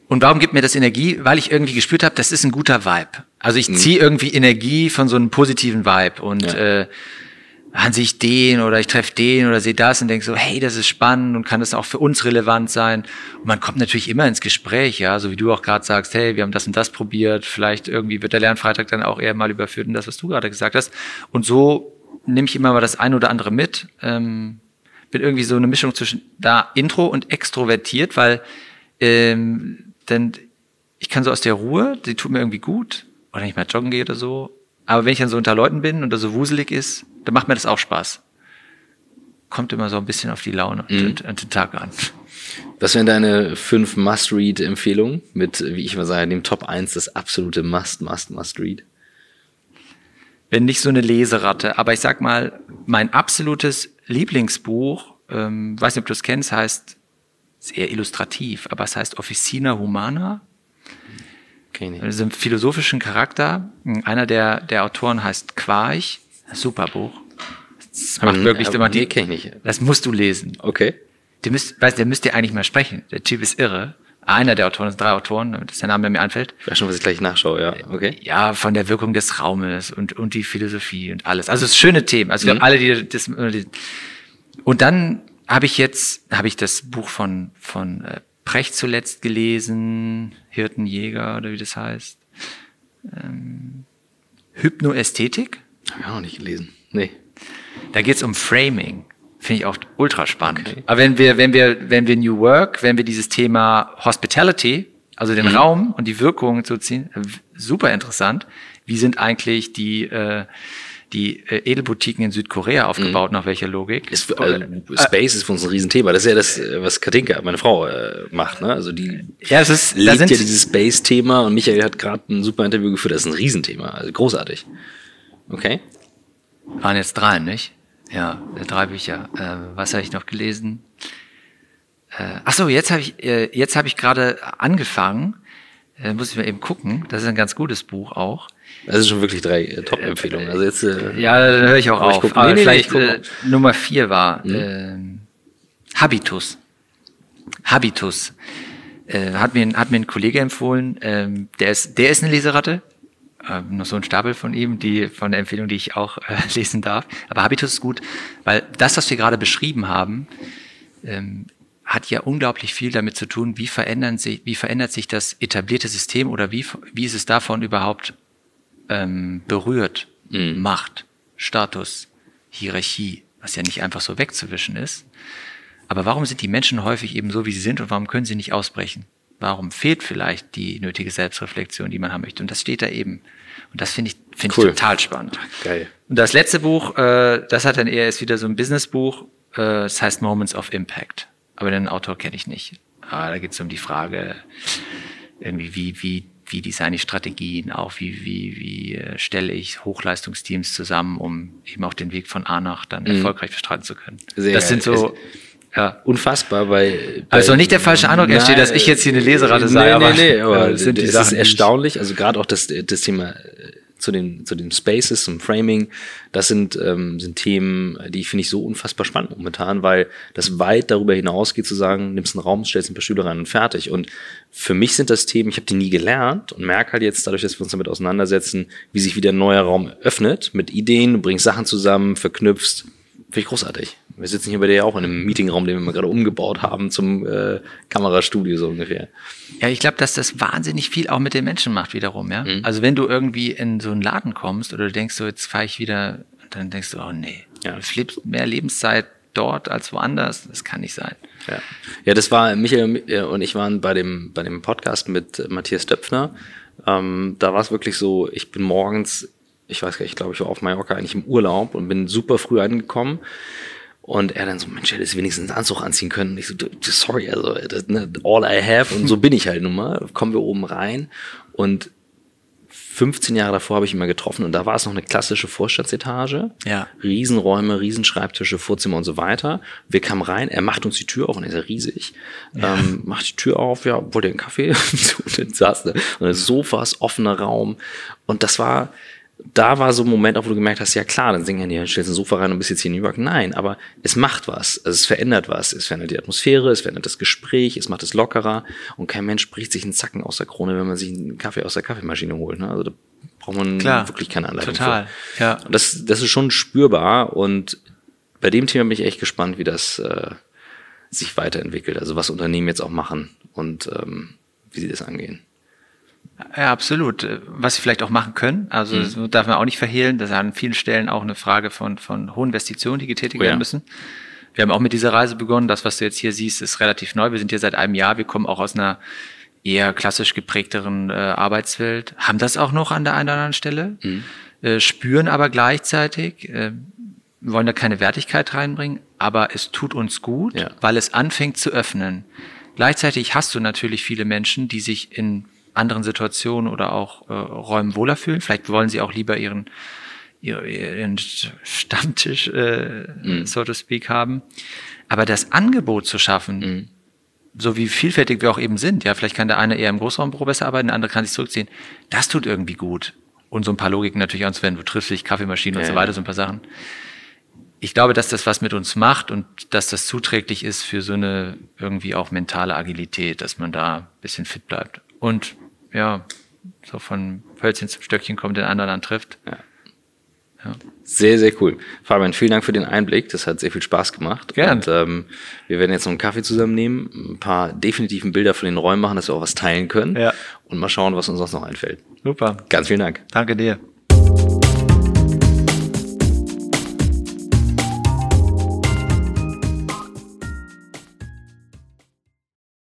Und warum gibt mir das Energie? Weil ich irgendwie gespürt habe, das ist ein guter Vibe. Also ich mhm. ziehe irgendwie Energie von so einem positiven Vibe und ja. äh, an sich den oder ich treffe den oder sehe das und denke so, hey, das ist spannend und kann das auch für uns relevant sein. Und man kommt natürlich immer ins Gespräch, ja, so wie du auch gerade sagst, hey, wir haben das und das probiert, vielleicht irgendwie wird der Lernfreitag dann auch eher mal überführt in das, was du gerade gesagt hast. Und so nehme ich immer mal das eine oder andere mit. Ähm, bin irgendwie so eine Mischung zwischen da intro und extrovertiert, weil ähm, denn ich kann so aus der Ruhe, die tut mir irgendwie gut, oder wenn ich mal joggen gehe oder so, aber wenn ich dann so unter Leuten bin und da so wuselig ist, dann macht mir das auch Spaß. Kommt immer so ein bisschen auf die Laune mhm. und, und, den Tag an. Was wären deine fünf Must-Read-Empfehlungen mit, wie ich mal sage, dem Top 1 das absolute Must, Must, Must-Read? Bin nicht so eine Leseratte, aber ich sag mal, mein absolutes Lieblingsbuch, ähm, weiß nicht, ob du es kennst, heißt sehr illustrativ, aber es heißt Officina Humana Okay, nee. Das ist ein philosophischen Charakter. Einer der, der Autoren heißt Quarch. Super Buch. Das macht hm, wirklich immer die. Nee, ich nicht. Das musst du lesen. Okay. Der müsst, weißt, der müsst ihr eigentlich mal sprechen. Der Typ ist irre. Einer der Autoren, das sind drei Autoren, das ist der Name, der mir einfällt. Ich weiß schon, was ich gleich nachschaue, ja. Okay. Ja, von der Wirkung des Raumes und, und die Philosophie und alles. Also es schöne Themen. Also ich mhm. alle, die das, die, und dann habe ich jetzt, habe ich das Buch von, von äh, Precht zuletzt gelesen, Hirtenjäger oder wie das heißt. Ähm, Hypnoästhetik? Habe ich auch noch nicht gelesen. Nee. Da geht es um Framing. Finde ich auch ultra spannend. Okay. Aber wenn wir, wenn wir, wenn wir New Work, wenn wir dieses Thema Hospitality, also den mhm. Raum und die Wirkung zu ziehen, super interessant. Wie sind eigentlich die äh, die äh, Edelboutiquen in Südkorea aufgebaut, mhm. nach welcher Logik? Ist, äh, Space ist für uns ein Riesenthema. Das ist ja das, äh, was Katinka, meine Frau, äh, macht. Ne? Also die ja, es ist, lebt ja dieses Space-Thema und Michael hat gerade ein super Interview geführt. Das ist ein Riesenthema. Also großartig. Okay. Waren jetzt drei, nicht? Ja, drei Bücher. Äh, was habe ich noch gelesen? Äh, ach so, jetzt habe ich äh, jetzt habe ich gerade angefangen. Äh, muss ich mal eben gucken. Das ist ein ganz gutes Buch auch. Das sind schon wirklich drei äh, Top-Empfehlungen. Also jetzt, äh, ja, dann höre ich auch auf. Ich Aber nee, vielleicht nee, äh, Nummer vier war mhm. äh, Habitus. Habitus. Äh, hat, mir, hat mir ein Kollege empfohlen, ähm, der, ist, der ist eine Leseratte. Äh, noch so ein Stapel von ihm, die von der Empfehlung, die ich auch äh, lesen darf. Aber Habitus ist gut, weil das, was wir gerade beschrieben haben, ähm, hat ja unglaublich viel damit zu tun, wie, verändern sich, wie verändert sich das etablierte System oder wie, wie ist es davon überhaupt ähm, berührt? Mhm. Macht, Status, Hierarchie, was ja nicht einfach so wegzuwischen ist. Aber warum sind die Menschen häufig eben so, wie sie sind und warum können sie nicht ausbrechen? Warum fehlt vielleicht die nötige Selbstreflexion, die man haben möchte? Und das steht da eben. Und das finde ich, finde cool. ich total spannend. Geil. Und das letzte Buch, äh, das hat dann eher ist wieder so ein Businessbuch. Äh, das heißt Moments of Impact. Aber den Autor kenne ich nicht. Aber ah, da geht es um die Frage, irgendwie, wie, wie, wie designe ich Strategien auf, wie, wie, wie äh, stelle ich Hochleistungsteams zusammen, um eben auch den Weg von A nach dann mhm. erfolgreich bestreiten zu können. Sehr das sind so. Ja. Unfassbar, weil. Also nicht der falsche Eindruck entsteht, dass ich jetzt hier eine Leserate sei, nee, aber, nee, nee, aber sind die Sachen ist erstaunlich. Also gerade auch das, das Thema äh, zu den, zu den Spaces, zum Framing, das sind, ähm, sind Themen, die finde ich so unfassbar spannend momentan, weil das weit darüber hinausgeht zu sagen, nimmst einen Raum, stellst ein paar Schüler rein und fertig. Und für mich sind das Themen, ich habe die nie gelernt und merke halt jetzt dadurch, dass wir uns damit auseinandersetzen, wie sich wieder ein neuer Raum öffnet mit Ideen, du bringst Sachen zusammen, verknüpfst. Finde ich großartig. Wir sitzen hier bei dir ja auch in einem Meetingraum, den wir mal gerade umgebaut haben zum äh, Kamerastudio so ungefähr. Ja, ich glaube, dass das wahnsinnig viel auch mit den Menschen macht wiederum, ja. Mhm. Also wenn du irgendwie in so einen Laden kommst oder du denkst so, jetzt fahre ich wieder, dann denkst du, oh nee, ja. du lebst mehr Lebenszeit dort als woanders, das kann nicht sein. Ja, ja das war, Michael äh, und ich waren bei dem, bei dem Podcast mit Matthias Döpfner. Ähm, da war es wirklich so, ich bin morgens, ich weiß gar nicht, ich glaube, ich war auf Mallorca eigentlich im Urlaub und bin super früh angekommen und er dann so, Mensch, hätte es wenigstens einen Anzug anziehen können. Und ich so, sorry, also das, ne, all I have. Und so bin ich halt nun mal. Kommen wir oben rein. Und 15 Jahre davor habe ich ihn mal getroffen und da war es noch eine klassische Vorstandsetage. Ja. Riesenräume, Riesenschreibtische, Vorzimmer und so weiter. Wir kamen rein, er macht uns die Tür auf und er ist ja riesig. Ja. Ähm, macht die Tür auf, ja, wollt ihr einen Kaffee? und dann saß da. Und Sofas, offener Raum. Und das war, da war so ein Moment, auch wo du gemerkt hast, ja klar, dann singen ja, stellst ein Sofa rein und bist jetzt hier in New York. Nein, aber es macht was. Also es verändert was. Es verändert die Atmosphäre, es verändert das Gespräch, es macht es lockerer und kein Mensch spricht sich einen Zacken aus der Krone, wenn man sich einen Kaffee aus der Kaffeemaschine holt. Ne? Also da braucht man klar, wirklich keine Anleitung. Total, für. ja. Und das, das ist schon spürbar und bei dem Thema bin ich echt gespannt, wie das äh, sich weiterentwickelt. Also was Unternehmen jetzt auch machen und ähm, wie sie das angehen. Ja, absolut. Was sie vielleicht auch machen können, also mhm. das darf man auch nicht verhehlen, das ist an vielen Stellen auch eine Frage von, von hohen Investitionen, die getätigt oh, werden müssen. Wir haben auch mit dieser Reise begonnen. Das, was du jetzt hier siehst, ist relativ neu. Wir sind hier seit einem Jahr. Wir kommen auch aus einer eher klassisch geprägteren äh, Arbeitswelt, haben das auch noch an der einen oder anderen Stelle, mhm. äh, spüren aber gleichzeitig, äh, wollen da keine Wertigkeit reinbringen, aber es tut uns gut, ja. weil es anfängt zu öffnen. Gleichzeitig hast du natürlich viele Menschen, die sich in anderen Situationen oder auch äh, Räumen wohler fühlen. Vielleicht wollen sie auch lieber ihren, ihren Stammtisch, äh, mm. so to speak, haben. Aber das Angebot zu schaffen, mm. so wie vielfältig wir auch eben sind, ja, vielleicht kann der eine eher im Großraumbüro besser arbeiten, der andere kann sich zurückziehen, das tut irgendwie gut. Und so ein paar Logiken natürlich anzuwenden, du triffst dich, Kaffeemaschinen ja, und so weiter, so ein paar Sachen. Ich glaube, dass das was mit uns macht und dass das zuträglich ist für so eine irgendwie auch mentale Agilität, dass man da ein bisschen fit bleibt. Und ja, so von Hölzchen zum Stöckchen kommt, den anderen dann trifft. Ja. Ja. Sehr, sehr cool. Fabian, vielen Dank für den Einblick. Das hat sehr viel Spaß gemacht. Gerne. Und ähm, wir werden jetzt noch einen Kaffee zusammennehmen, ein paar definitiven Bilder von den Räumen machen, dass wir auch was teilen können. Ja. Und mal schauen, was uns sonst noch einfällt. Super. Ganz vielen Dank. Danke dir.